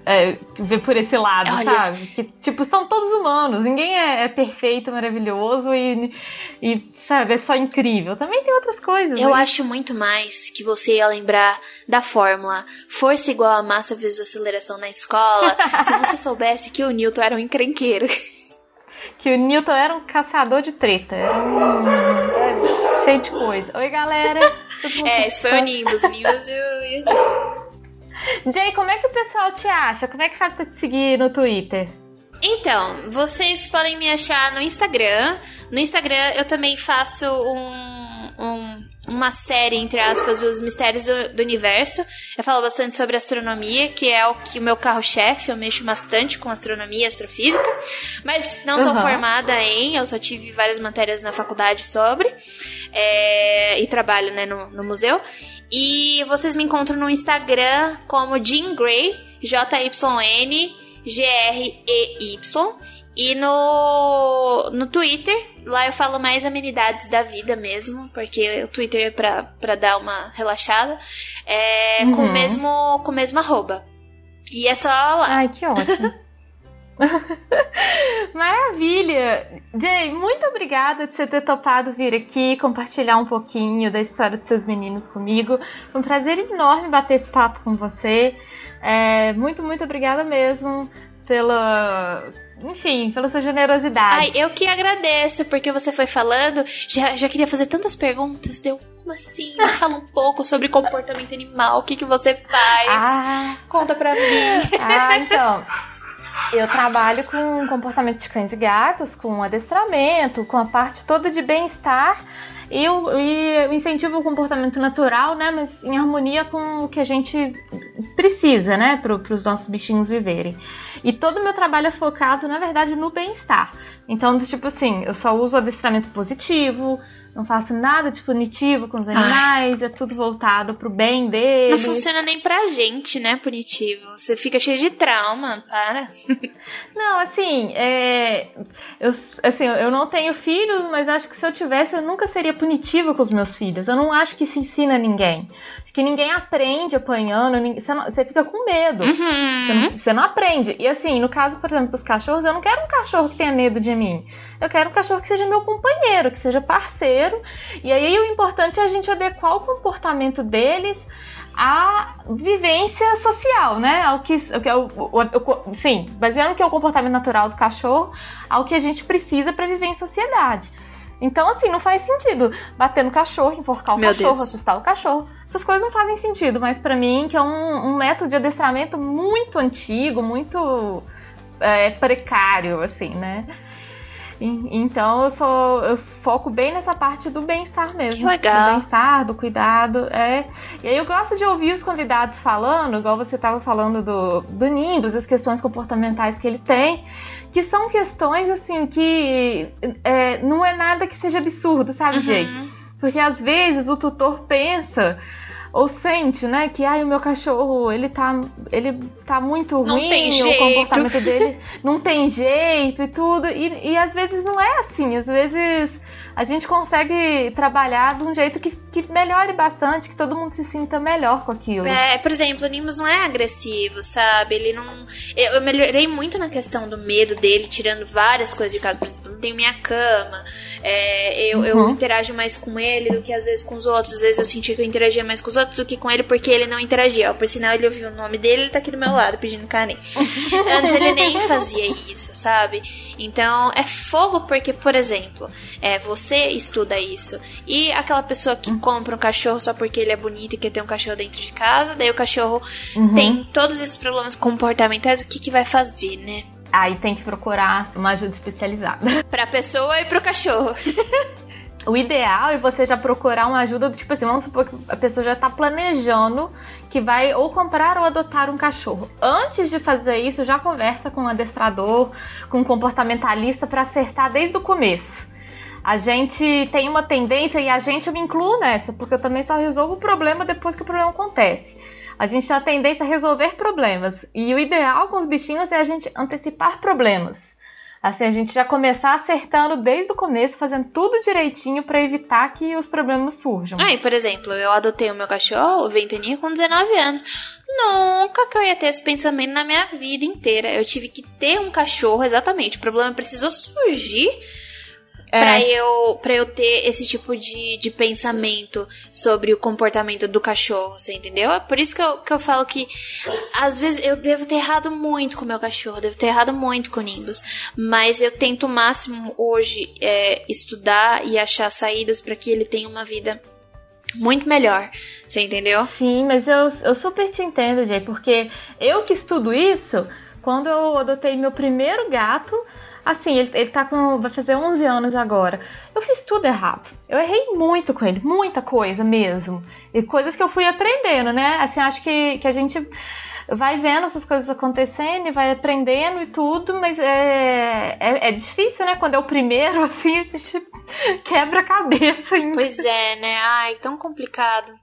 é, ver por esse lado, Olha, sabe? Que, tipo, são todos humanos, ninguém é, é, perfeito, maravilhoso e, e, sabe, é só incrível. Também tem outras coisas. Eu né? acho muito mais que você ia lembrar da fórmula força igual a massa vezes aceleração na escola, se você soubesse que o Newton era um encrenqueiro. Que o Newton era um caçador de treta. É, cheio de coisa. Oi, galera. é, esse foi o Nimbus. O Nimbus e o Jay, como é que o pessoal te acha? Como é que faz pra te seguir no Twitter? Então, vocês podem me achar no Instagram. No Instagram eu também faço um, um, uma série, entre aspas, dos mistérios do, do, universo. Eu falo bastante sobre astronomia, que é o que o meu carro-chefe. Eu mexo bastante com astronomia e astrofísica. Mas não sou uhum. formada em, eu só tive várias matérias na faculdade sobre. É, e trabalho né, no, no museu. E vocês me encontram no Instagram como Jean Grey, J-Y-N, G-R-E-Y. E no, no Twitter, lá eu falo mais amenidades da vida mesmo, porque o Twitter é pra, pra dar uma relaxada. É, uhum. com, o mesmo, com o mesmo arroba. E é só lá. Ai, que ótimo. Maravilha! Jay, muito obrigada de você ter topado vir aqui compartilhar um pouquinho da história dos seus meninos comigo. Foi um prazer enorme bater esse papo com você. É, muito, muito obrigada mesmo pela. Enfim, pela sua generosidade. Ai, eu que agradeço, porque você foi falando, já, já queria fazer tantas perguntas, deu como assim? Me fala um pouco sobre comportamento animal, o que, que você faz? Ah. Conta pra mim. Ah, então. Eu trabalho com comportamento de cães e gatos, com adestramento, com a parte toda de bem-estar e, e incentivo o comportamento natural, né? Mas em harmonia com o que a gente precisa, né? Para os nossos bichinhos viverem. E todo o meu trabalho é focado, na verdade, no bem-estar. Então, tipo assim, eu só uso adestramento positivo, não faço nada de punitivo com os animais, Ai. é tudo voltado pro bem deles. Não funciona nem pra gente, né, punitivo. Você fica cheio de trauma, para. Não, assim, é, eu, assim, eu não tenho filhos, mas acho que se eu tivesse, eu nunca seria punitiva com os meus filhos. Eu não acho que isso ensina a ninguém. Acho que ninguém aprende apanhando, você, não, você fica com medo. Uhum. Você, não, você não aprende. E assim, no caso, por exemplo, dos cachorros, eu não quero um cachorro que tenha medo de mim. Eu quero um cachorro que seja meu companheiro, que seja parceiro. E aí o importante é a gente adequar o comportamento deles à vivência social, né? Ao que, ao que é o, o, o, sim, baseando que é o comportamento natural do cachorro, ao que a gente precisa para viver em sociedade. Então, assim, não faz sentido bater no cachorro, enforcar o Meu cachorro, Deus. assustar o cachorro. Essas coisas não fazem sentido, mas para mim, que é um, um, método de adestramento muito antigo, muito é, precário, assim, né? Então eu sou eu foco bem nessa parte do bem-estar mesmo. Que legal. Do bem-estar, do cuidado. É. E aí eu gosto de ouvir os convidados falando, igual você estava falando do, do Nimbus, as questões comportamentais que ele tem, que são questões assim que é, não é nada que seja absurdo, sabe, uhum. Jay? Porque às vezes o tutor pensa ou sente, né, que ai, o meu cachorro, ele tá, ele tá muito não ruim, o comportamento dele não tem jeito e tudo. E, e às vezes não é assim, às vezes a gente consegue trabalhar de um jeito que, que melhore bastante, que todo mundo se sinta melhor com aquilo. É, por exemplo, o Nimbus não é agressivo, sabe? Ele não. Eu, eu melhorei muito na questão do medo dele, tirando várias coisas de casa. Por exemplo, não tenho minha cama. É, eu, uhum. eu interajo mais com ele do que às vezes com os outros. Às vezes eu senti que eu interagia mais com os os outros do que com ele porque ele não interagia. Por sinal, ele ouviu o nome dele, ele tá aqui do meu lado pedindo carinho. Antes ele nem fazia isso, sabe? Então é fogo porque, por exemplo, é, você estuda isso e aquela pessoa que compra um cachorro só porque ele é bonito e quer ter um cachorro dentro de casa, daí o cachorro uhum. tem todos esses problemas comportamentais, o que, que vai fazer, né? Aí tem que procurar uma ajuda especializada. Pra pessoa e pro cachorro. O ideal é você já procurar uma ajuda do tipo assim, vamos supor que a pessoa já está planejando que vai ou comprar ou adotar um cachorro. Antes de fazer isso, já conversa com um adestrador, com um comportamentalista para acertar desde o começo. A gente tem uma tendência, e a gente eu me incluo nessa, porque eu também só resolvo o problema depois que o problema acontece. A gente tem a tendência a resolver problemas. E o ideal com os bichinhos é a gente antecipar problemas. Assim, a gente já começar acertando desde o começo, fazendo tudo direitinho para evitar que os problemas surjam. Aí, por exemplo, eu adotei o meu cachorro, o Ventania, com 19 anos. Nunca que eu ia ter esse pensamento na minha vida inteira. Eu tive que ter um cachorro, exatamente. O problema precisou surgir é. Pra, eu, pra eu ter esse tipo de, de pensamento sobre o comportamento do cachorro, você entendeu? É por isso que eu, que eu falo que às vezes eu devo ter errado muito com o meu cachorro, devo ter errado muito com o Nimbus, mas eu tento o máximo hoje é, estudar e achar saídas para que ele tenha uma vida muito melhor. Você entendeu? Sim, mas eu, eu super te entendo, Jay, porque eu que estudo isso, quando eu adotei meu primeiro gato, Assim, ele, ele tá com. vai fazer 11 anos agora. Eu fiz tudo errado. Eu errei muito com ele, muita coisa mesmo. E coisas que eu fui aprendendo, né? Assim, acho que, que a gente vai vendo essas coisas acontecendo e vai aprendendo e tudo, mas é, é, é, difícil, né? Quando é o primeiro, assim, a gente quebra a cabeça ainda. Pois é, né? Ai, tão complicado.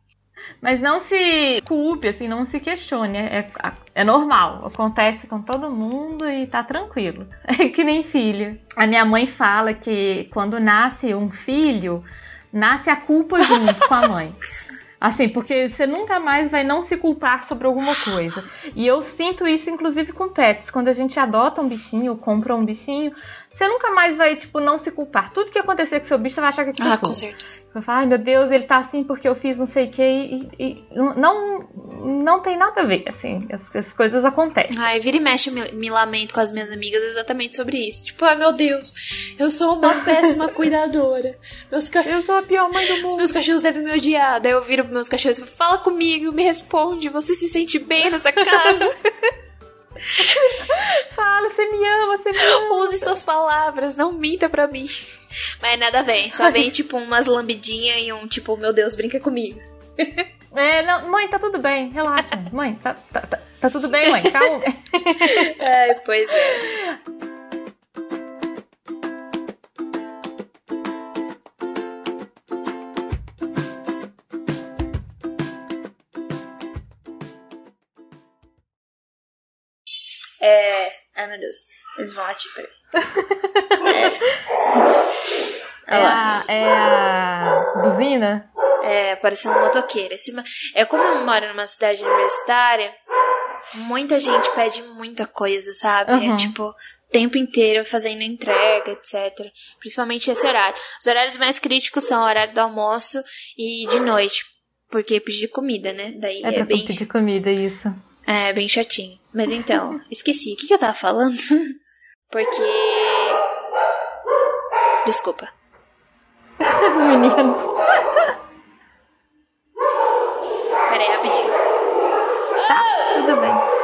Mas não se culpe, assim, não se questione. É, é normal, acontece com todo mundo e tá tranquilo. É que nem filho. A minha mãe fala que quando nasce um filho, nasce a culpa junto com a mãe. Assim, porque você nunca mais vai não se culpar sobre alguma coisa. E eu sinto isso, inclusive, com pets. Quando a gente adota um bichinho ou compra um bichinho, você nunca mais vai, tipo, não se culpar. Tudo que acontecer com seu bicho, você vai achar que é Ah, com certeza. Vai falar, ai meu Deus, ele tá assim porque eu fiz não sei o que. E, e, não, não tem nada a ver, assim. As, as coisas acontecem. Ai, vira e mexe, eu me, me, lamento com as minhas amigas exatamente sobre isso. Tipo, ai meu Deus, eu sou uma péssima cuidadora. Meus ca... Eu sou a pior mãe do mundo. Os meus cachorros devem me odiar. Daí eu viro pros meus cachorros e falo, fala comigo, me responde. Você se sente bem nessa casa? Fala, você me ama, você me ama. Use suas palavras, não minta pra mim. Mas nada vem, só vem tipo umas lambidinhas e um tipo, meu Deus, brinca comigo. É, não, mãe, tá tudo bem, relaxa. Mãe, tá, tá, tá, tá tudo bem, mãe, calma. Ai, pois é. Ai meu Deus. Eles vão latir, peraí. É. É a, é a buzina? É, parecendo um motoqueiro. Esse, é como eu moro numa cidade universitária, muita gente pede muita coisa, sabe? É uhum. É tipo, o tempo inteiro fazendo entrega, etc. Principalmente esse horário. Os horários mais críticos são o horário do almoço e de noite. Porque pedir comida, né? Daí é, é bem. pedir comida, isso. É, bem chatinho. Mas então, esqueci. O que, que eu tava falando? Porque. Desculpa. Os meninos. Peraí, rapidinho. Tá, tudo bem.